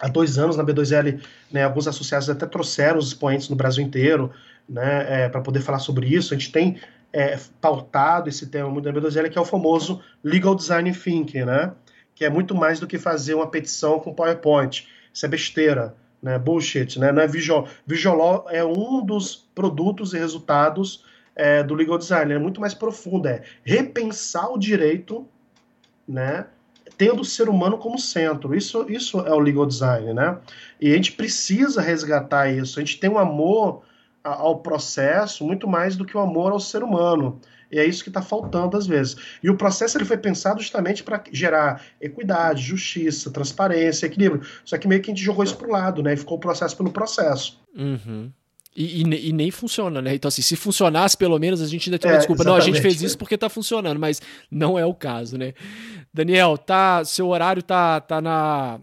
B: há dois anos na B2L, né, alguns associados até trouxeram os expoentes no Brasil inteiro né, é, para poder falar sobre isso. A gente tem é, pautado esse tema muito na B2L, que é o famoso Legal Design Thinking, né, que é muito mais do que fazer uma petição com PowerPoint. Isso é besteira, né, bullshit, né, não é visual. É um dos produtos e resultados é, do legal design, é muito mais profundo, é repensar o direito, né, tendo o ser humano como centro. Isso, isso é o legal design, né? E a gente precisa resgatar isso. A gente tem um amor ao processo muito mais do que o amor ao ser humano. E é isso que está faltando às vezes. E o processo ele foi pensado justamente para gerar equidade, justiça, transparência, equilíbrio. Só que meio que a gente jogou isso para o lado, né? E ficou o processo pelo processo.
A: Uhum. E, e, e, nem funciona, né? Então, assim, se funcionasse, pelo menos, a gente ainda tem uma é, desculpa. Não, a gente fez isso porque tá funcionando, mas não é o caso, né? Daniel, tá, seu horário tá, tá na,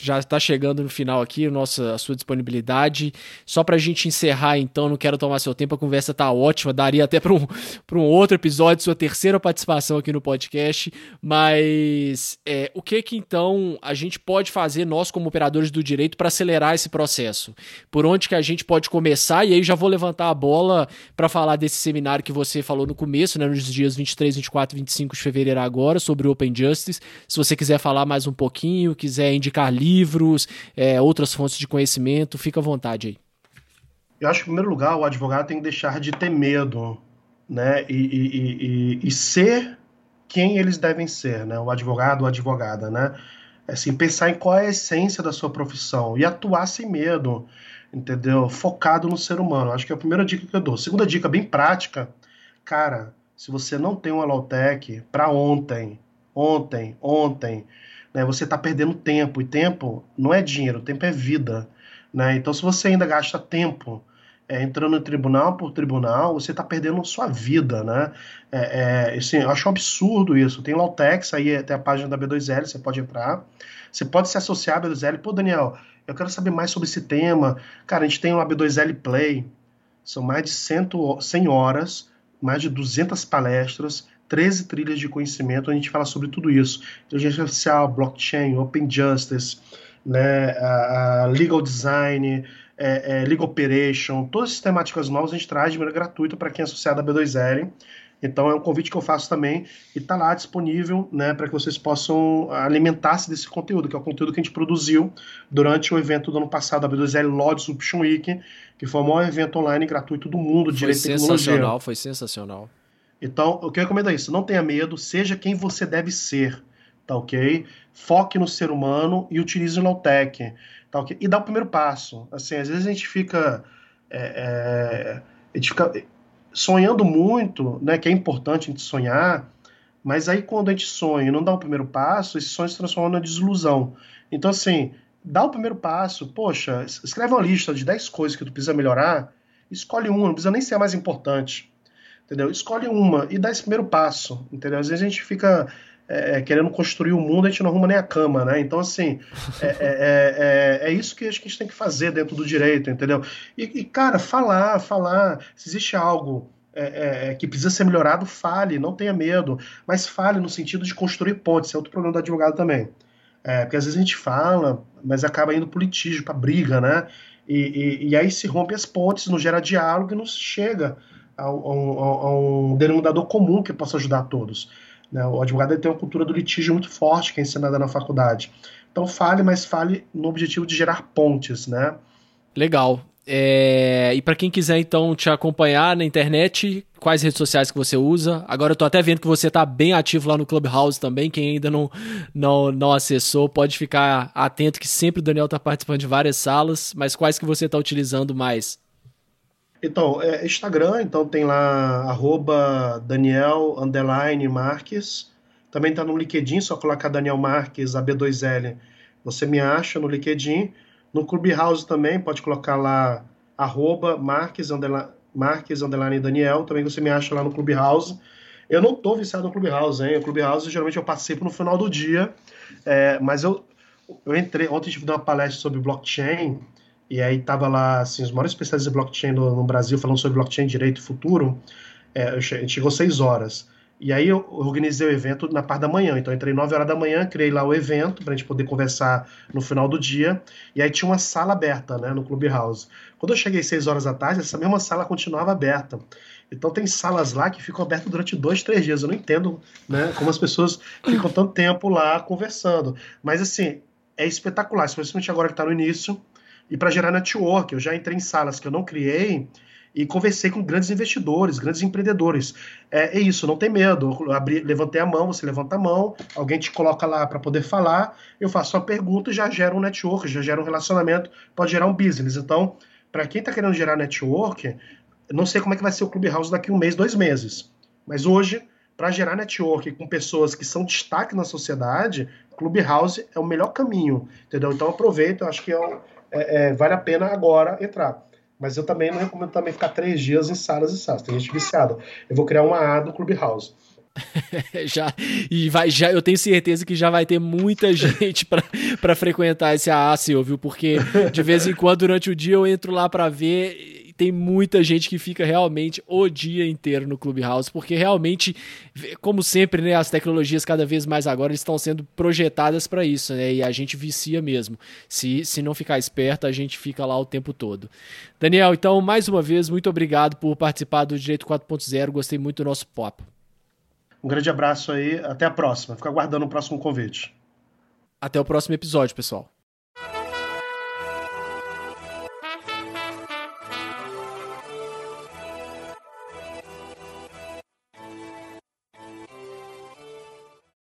A: já está chegando no final aqui nossa, a sua disponibilidade. Só para a gente encerrar, então, não quero tomar seu tempo, a conversa tá ótima, daria até para um, um outro episódio, sua terceira participação aqui no podcast. Mas é, o que que então a gente pode fazer, nós como operadores do direito, para acelerar esse processo? Por onde que a gente pode começar? E aí já vou levantar a bola para falar desse seminário que você falou no começo, né, nos dias 23, 24 25 de fevereiro agora, sobre o Open Justice. Se você quiser falar mais um pouquinho, quiser indicar livros, livros, é, outras fontes de conhecimento, fica à vontade aí.
B: Eu acho que, em primeiro lugar, o advogado tem que deixar de ter medo, né? E, e, e, e ser quem eles devem ser, né? O advogado ou advogada, né? Assim, pensar em qual é a essência da sua profissão e atuar sem medo, entendeu? Focado no ser humano. Acho que é a primeira dica que eu dou. Segunda dica, bem prática, cara, se você não tem uma Lawtech, para ontem, ontem, ontem, né? Você está perdendo tempo, e tempo não é dinheiro, tempo é vida. Né? Então, se você ainda gasta tempo é, entrando em tribunal por tribunal, você está perdendo sua vida, né? É, é, assim, eu acho um absurdo isso. Tem Lautex, aí tem a página da B2L, você pode entrar. Você pode se associar à B2L. Pô, Daniel, eu quero saber mais sobre esse tema. Cara, a gente tem uma B2L Play, são mais de 100, 100 horas, mais de 200 palestras, 13 trilhas de conhecimento, a gente fala sobre tudo isso. Inteligência artificial, blockchain, open justice, né, a, legal design, é, é, legal operation, todas as temáticas novas a gente traz de maneira gratuita para quem é associado à B2L. Então é um convite que eu faço também e está lá disponível né, para que vocês possam alimentar-se desse conteúdo, que é o conteúdo que a gente produziu durante o evento do ano passado, a B2L Law Disruption Week, que foi o maior evento online gratuito do mundo de
A: foi direito e tecnologia. Foi sensacional, foi sensacional.
B: Então, o que eu recomendo é isso: não tenha medo, seja quem você deve ser, tá ok? Foque no ser humano e utilize o Lowtech, tá ok? E dá o primeiro passo. Assim, às vezes a gente fica. É, é, a gente fica sonhando muito, né? Que é importante a gente sonhar, mas aí quando a gente sonha e não dá o primeiro passo, esse sonho se transforma na desilusão. Então, assim, dá o primeiro passo, poxa, escreve uma lista de 10 coisas que tu precisa melhorar, escolhe uma, não precisa nem ser a mais importante entendeu? Escolhe uma e dá esse primeiro passo, entendeu? Às vezes a gente fica é, é querendo construir o mundo, a gente não arruma nem a cama, né? Então, assim, é, é, é, é, é isso que a gente tem que fazer dentro do direito, entendeu? E, e cara, falar, falar, se existe algo é, que precisa ser melhorado, fale, não tenha medo, mas fale no sentido de construir pontes, é outro problema do advogado também. porque às vezes a gente fala, mas acaba indo pro litígio, pra briga, né? E, e, e aí se rompe as pontes, não gera diálogo e não chega a, um, a um denominador comum que possa ajudar a todos. Né? O advogado tem uma cultura do litígio muito forte, que é ensinada na faculdade. Então fale, mas fale no objetivo de gerar pontes, né?
A: Legal. É... E para quem quiser então te acompanhar na internet, quais redes sociais que você usa? Agora eu tô até vendo que você tá bem ativo lá no Clubhouse também. Quem ainda não, não, não acessou, pode ficar atento que sempre o Daniel tá participando de várias salas, mas quais que você tá utilizando mais?
B: Então, é Instagram, então tem lá arroba Daniel Marques. Também está no LinkedIn, só colocar Daniel Marques, AB2L. Você me acha no LinkedIn. No Clubhouse também, pode colocar lá arroba Marques, underline, Marques underline Daniel. Também você me acha lá no Clubhouse. Eu não tô viciado no Clubhouse, hein? O Clubhouse geralmente eu participo no final do dia, é, mas eu, eu entrei. Ontem deu uma palestra sobre blockchain e aí tava lá, assim, os maiores especialistas de blockchain no, no Brasil falando sobre blockchain, direito e futuro. É, chegou seis horas. E aí eu organizei o evento na parte da manhã. Então entrei 9 horas da manhã, criei lá o evento para a gente poder conversar no final do dia. E aí tinha uma sala aberta, né, no Clubhouse. Quando eu cheguei 6 horas da tarde, essa mesma sala continuava aberta. Então tem salas lá que ficam abertas durante dois, três dias. Eu não entendo né, como as pessoas ficam tanto tempo lá conversando. Mas assim, é espetacular, especialmente agora que está no início. E para gerar network, eu já entrei em salas que eu não criei e conversei com grandes investidores, grandes empreendedores. É, é isso, não tem medo. Abri, levantei a mão, você levanta a mão, alguém te coloca lá para poder falar, eu faço uma pergunta e já gera um network, já gera um relacionamento, pode gerar um business. Então, para quem está querendo gerar network, não sei como é que vai ser o Clubhouse daqui um mês, dois meses. Mas hoje, para gerar network com pessoas que são destaque na sociedade, Clubhouse é o melhor caminho, entendeu? Então aproveita, eu acho que é, é, é, vale a pena agora entrar. Mas eu também não recomendo também ficar três dias em salas e salas. Tem gente viciada. Eu vou criar uma A do Clubhouse.
A: já e vai já eu tenho certeza que já vai ter muita gente para frequentar esse AA seu, viu? Porque de vez em quando durante o dia eu entro lá para ver tem muita gente que fica realmente o dia inteiro no Clubhouse, porque realmente, como sempre, né, as tecnologias cada vez mais agora estão sendo projetadas para isso, né? E a gente vicia mesmo. Se, se não ficar esperto, a gente fica lá o tempo todo. Daniel, então, mais uma vez, muito obrigado por participar do Direito 4.0. Gostei muito do nosso papo.
B: Um grande abraço aí, até a próxima. Fica aguardando o próximo convite.
A: Até o próximo episódio, pessoal.